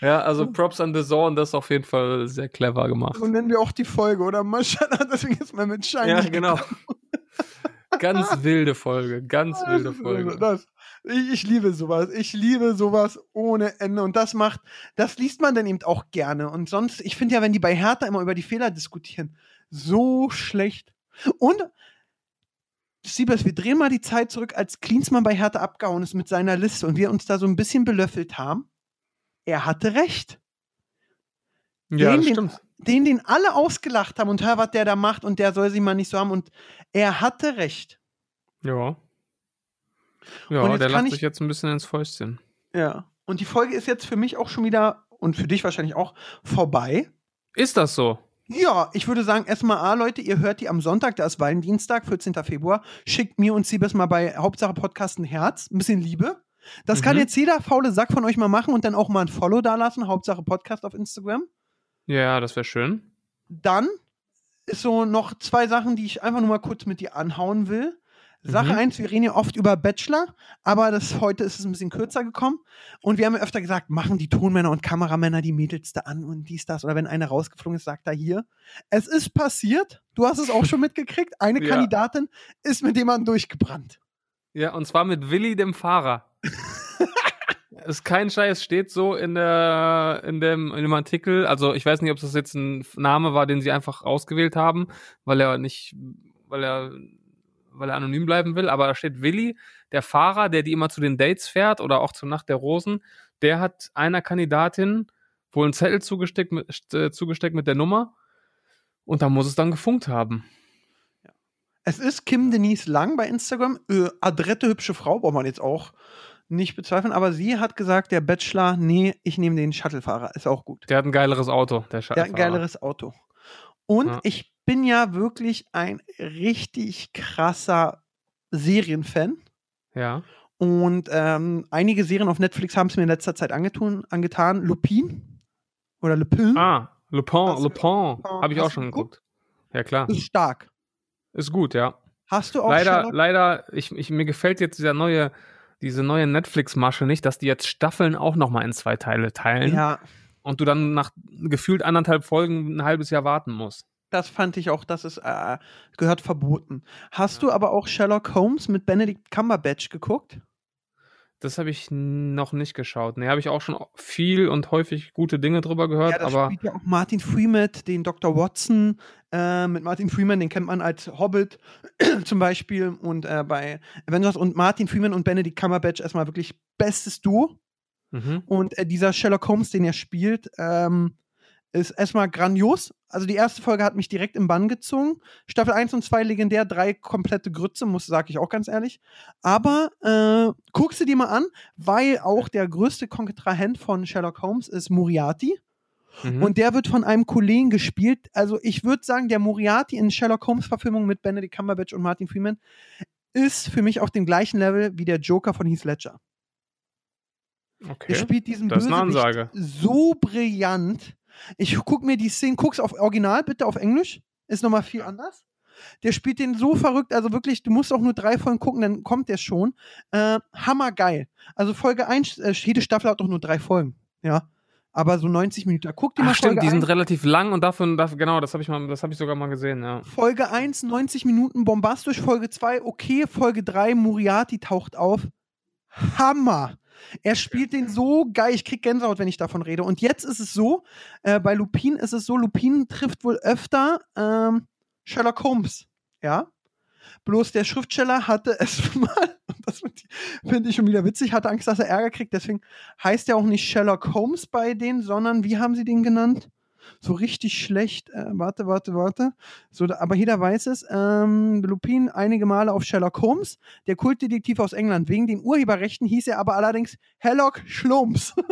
ja, also Props an The Zone, das ist auf jeden Fall sehr clever gemacht. So nennen wir auch die Folge, oder? Mashallah, deswegen ist man mit Schein Ja, genau. Ganz (laughs) wilde Folge, ganz wilde Folge. Das, ich, ich, liebe sowas. Ich liebe sowas ohne Ende. Und das macht, das liest man dann eben auch gerne. Und sonst, ich finde ja, wenn die bei Hertha immer über die Fehler diskutieren, so schlecht. Und Siebers, wir drehen mal die Zeit zurück, als Klinsmann bei Hertha abgehauen ist mit seiner Liste und wir uns da so ein bisschen belöffelt haben. Er hatte recht. Ja, den, das stimmt. Den, den alle ausgelacht haben und hör, was der da macht und der soll sie mal nicht so haben. Und er hatte recht. Ja. Ja, der lacht sich jetzt ein bisschen ins Fäustchen. Ja. Und die Folge ist jetzt für mich auch schon wieder und für dich wahrscheinlich auch vorbei. Ist das so? Ja, ich würde sagen, erstmal A, Leute, ihr hört die am Sonntag, da ist Valentinstag, 14. Februar. Schickt mir und Siebes mal bei Hauptsache Podcast ein Herz, ein bisschen Liebe. Das kann Mhm. jetzt jeder faule Sack von euch mal machen und dann auch mal ein Follow dalassen, Hauptsache Podcast auf Instagram. Ja, das wäre schön. Dann ist so noch zwei Sachen, die ich einfach nur mal kurz mit dir anhauen will. Sache Mhm. eins, wir reden ja oft über Bachelor, aber das, heute ist es ein bisschen kürzer gekommen. Und wir haben ja öfter gesagt, machen die Tonmänner und Kameramänner die Mädels da an und dies, das. Oder wenn einer rausgeflogen ist, sagt er hier. Es ist passiert, du hast es auch schon mitgekriegt, eine (laughs) Ja. Kandidatin ist mit jemandem durchgebrannt. Ja, und zwar mit Willi, dem Fahrer. (laughs) ist kein Scheiß, steht so in der in dem, in dem Artikel. Also ich weiß nicht, ob das jetzt ein Name war, den sie einfach ausgewählt haben, weil er nicht, weil er, weil er anonym bleiben will. Aber da steht Willi, der Fahrer, der die immer zu den Dates fährt oder auch zur Nacht der Rosen. Der hat einer Kandidatin wohl einen Zettel zugesteckt mit, äh, zugesteckt mit der Nummer. Und da muss es dann gefunkt haben. Es ist Kim Denise Lang bei Instagram, äh, adrette hübsche Frau, braucht man jetzt auch nicht bezweifeln, aber sie hat gesagt, der Bachelor, nee, ich nehme den Shuttlefahrer, ist auch gut. Der hat ein geileres Auto, der Der Scheiße. hat ein geileres Auto. Und Ja. ich bin ja wirklich ein richtig krasser Serienfan. Ja. Und ähm, einige Serien auf Netflix haben es mir in letzter Zeit angetun, angetan. Lupin oder Lupin Ah, Le Pen, Hast Le du- Pen. Pen. Habe ich auch schon geguckt? geguckt. Ja, klar. ist stark. Ist gut, ja. Hast du auch Leider, Sherlock? leider, ich, ich, mir gefällt jetzt dieser neue, diese neue Netflix-Masche nicht, dass die jetzt Staffeln auch nochmal in zwei Teile teilen Ja, und du dann nach gefühlt anderthalb Folgen ein halbes Jahr warten musst. das fand ich auch, das ist, äh, gehört verboten. Hast du aber auch Sherlock Holmes mit Benedict Cumberbatch geguckt? Das habe ich noch nicht geschaut. Ne, habe ich auch schon viel und häufig gute Dinge drüber gehört, Ja, das aber spielt ja auch Martin Freeman, den Dr. Watson. Äh, mit Martin Freeman, den kennt man als Hobbit (clears throat) zum Beispiel. Und äh, bei Avengers und Martin Freeman und Benedict Cumberbatch erstmal wirklich bestes Duo. mhm. Und äh, dieser Sherlock Holmes, den er spielt, ähm, ist erstmal grandios. Also die erste Folge hat mich direkt im Bann gezogen. Staffel 1 und 2 legendär, drei komplette Grütze, muss sage ich auch ganz ehrlich. Aber äh, guck sie dir mal an, weil auch der größte Kontrahent von Sherlock Holmes ist Moriarty. Mhm. Und der wird von einem Kollegen gespielt. Also ich würde sagen, der Moriarty in Sherlock Holmes-Verfilmung mit Benedict Cumberbatch und Martin Freeman ist für mich auf dem gleichen Level wie der Joker von Heath Ledger. okay. Der spielt diesen Das Bösewicht so brillant. Ich guck mir die Szene, guck's auf Original, bitte auf Englisch. Ist nochmal viel anders. Der spielt den so verrückt, also wirklich, du musst auch nur drei Folgen gucken, dann kommt der schon. Äh, hammergeil. Also Folge 1, äh, jede Staffel hat doch nur drei Folgen. Ja. Aber so 90 Minuten. Guck dir mal Ach, stimmt, Folge die sind 1. relativ lang und dafür, dafür genau, das habe ich mal, das habe ich sogar mal gesehen, ja. Folge 1, 90 Minuten bombastisch. Folge 2, okay. Folge 3, Moriarty taucht auf. Hammer. Er spielt den so geil. Ich krieg Gänsehaut, wenn ich davon rede. Und jetzt ist es so, äh, bei Lupin ist es so, Lupin trifft wohl öfter ähm, Sherlock Holmes. Ja. Bloß der Schriftsteller hatte es (laughs) mal, und das finde ich schon wieder witzig, hatte Angst, dass er Ärger kriegt. Deswegen heißt er auch nicht Sherlock Holmes bei denen, sondern wie haben sie den genannt? So richtig schlecht. Äh, warte, warte, warte. So, aber jeder weiß es. Ähm, Lupin einige Male auf Sherlock Holmes, der Kultdetektiv aus England. Wegen den Urheberrechten hieß er aber allerdings Herlock Schlumps. (laughs)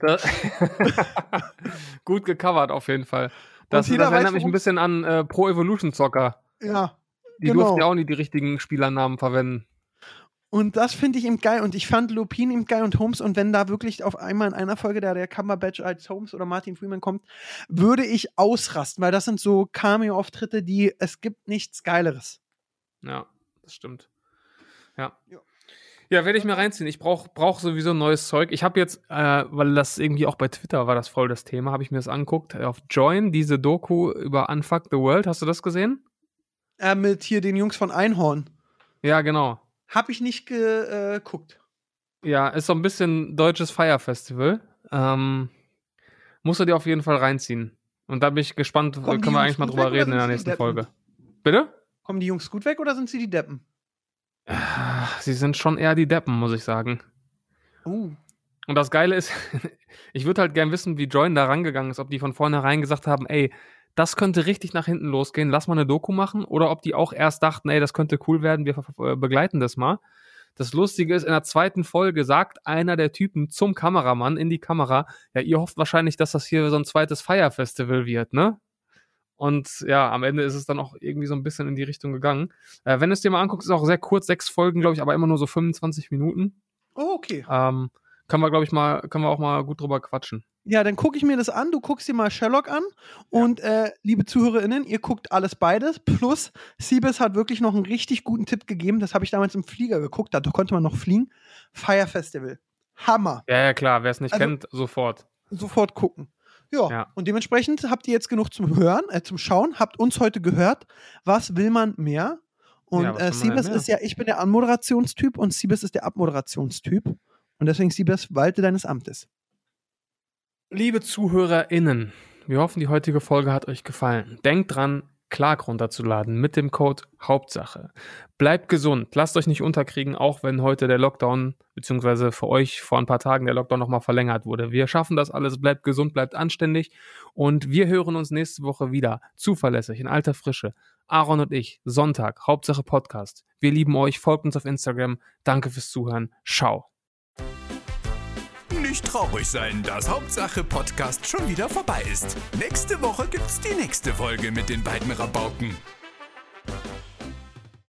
(laughs) Gut gecovert auf jeden Fall. Das, das erinnert weiß, mich ein bisschen an äh, Pro Evolution Zocker. ja. Die Genau. durften ja auch nie die richtigen Spielernamen verwenden. Und das finde ich eben geil. Und ich fand Lupin eben geil und Holmes. Und wenn da wirklich auf einmal in einer Folge da der Cumberbatch als Holmes oder Martin Freeman kommt, würde ich ausrasten, weil das sind so Cameo-Auftritte, die es gibt nichts Geileres. Ja, das stimmt. Ja. Ja. Ja, werde ich mir reinziehen. Ich brauche brauch sowieso neues Zeug. Ich habe jetzt, äh, weil das irgendwie auch bei Twitter war das voll das Thema, habe ich mir das angeguckt. Auf Join, diese Doku über Unfuck the World. Hast du das gesehen? Äh, mit hier den Jungs von Einhorn. Ja, genau. Hab ich nicht geguckt. Ja, ist so ein bisschen deutsches Fire Festival. Ähm, musst du dir auf jeden Fall reinziehen. Und da bin ich gespannt, Kommen können wir eigentlich mal drüber reden in der nächsten? Folge. Bitte? Kommen die Jungs gut weg oder sind sie die Deppen? Ah, Sie sind schon eher die Deppen, muss ich sagen. Uh. Und das Geile ist, (laughs) ich würde halt gern wissen, wie Join da rangegangen ist, ob die von vornherein gesagt haben, ey, das könnte richtig nach hinten losgehen, lass mal eine Doku machen, oder ob die auch erst dachten, ey, das könnte cool werden, wir ver- begleiten das mal. Das Lustige ist, in der zweiten Folge sagt einer der Typen zum Kameramann in die Kamera, ja, ihr hofft wahrscheinlich, dass das hier so ein zweites Feierfestival wird, ne? Und ja, am Ende ist es dann auch irgendwie so ein bisschen in die Richtung gegangen. Äh, wenn du es dir mal anguckst, ist auch sehr kurz, sechs Folgen, glaube ich, aber immer nur so 25 Minuten. Oh, okay. Ähm, können wir, glaube ich, mal, können wir auch mal gut drüber quatschen. Ja, dann gucke ich mir das an. Du guckst dir mal Sherlock an. Und äh, liebe ZuhörerInnen, ihr guckt alles beides. Plus, Siebes hat wirklich noch einen richtig guten Tipp gegeben. Das habe ich damals im Flieger geguckt. Da konnte man noch fliegen. Fire Festival. Hammer. Ja, ja, klar. Wer es nicht Also- kennt, sofort. Sofort gucken. Ja. Ja. Und dementsprechend habt ihr jetzt genug zum Hören, äh, zum Schauen. Habt uns heute gehört. Was will man mehr? Und Ja, äh, Siebes ist ja, ich bin der Anmoderationstyp und Siebes ist der Abmoderationstyp. Und deswegen, Siebes, walte deines Amtes. Liebe ZuhörerInnen, wir hoffen, die heutige Folge hat euch gefallen. Denkt dran, Clark runterzuladen mit dem Code Hauptsache. Bleibt gesund, lasst euch nicht unterkriegen, auch wenn heute der Lockdown, beziehungsweise für euch vor ein paar Tagen der Lockdown nochmal verlängert wurde. Wir schaffen das alles, bleibt gesund, bleibt anständig und wir hören uns nächste Woche wieder. Zuverlässig, in alter Frische. Aaron und ich, Sonntag, Hauptsache Podcast. Wir lieben euch, folgt uns auf Instagram. Danke fürs Zuhören. Ciao. Nicht traurig sein, dass Hauptsache Podcast schon wieder vorbei ist. Nächste Woche gibt's die nächste Folge mit den beiden Rabauken.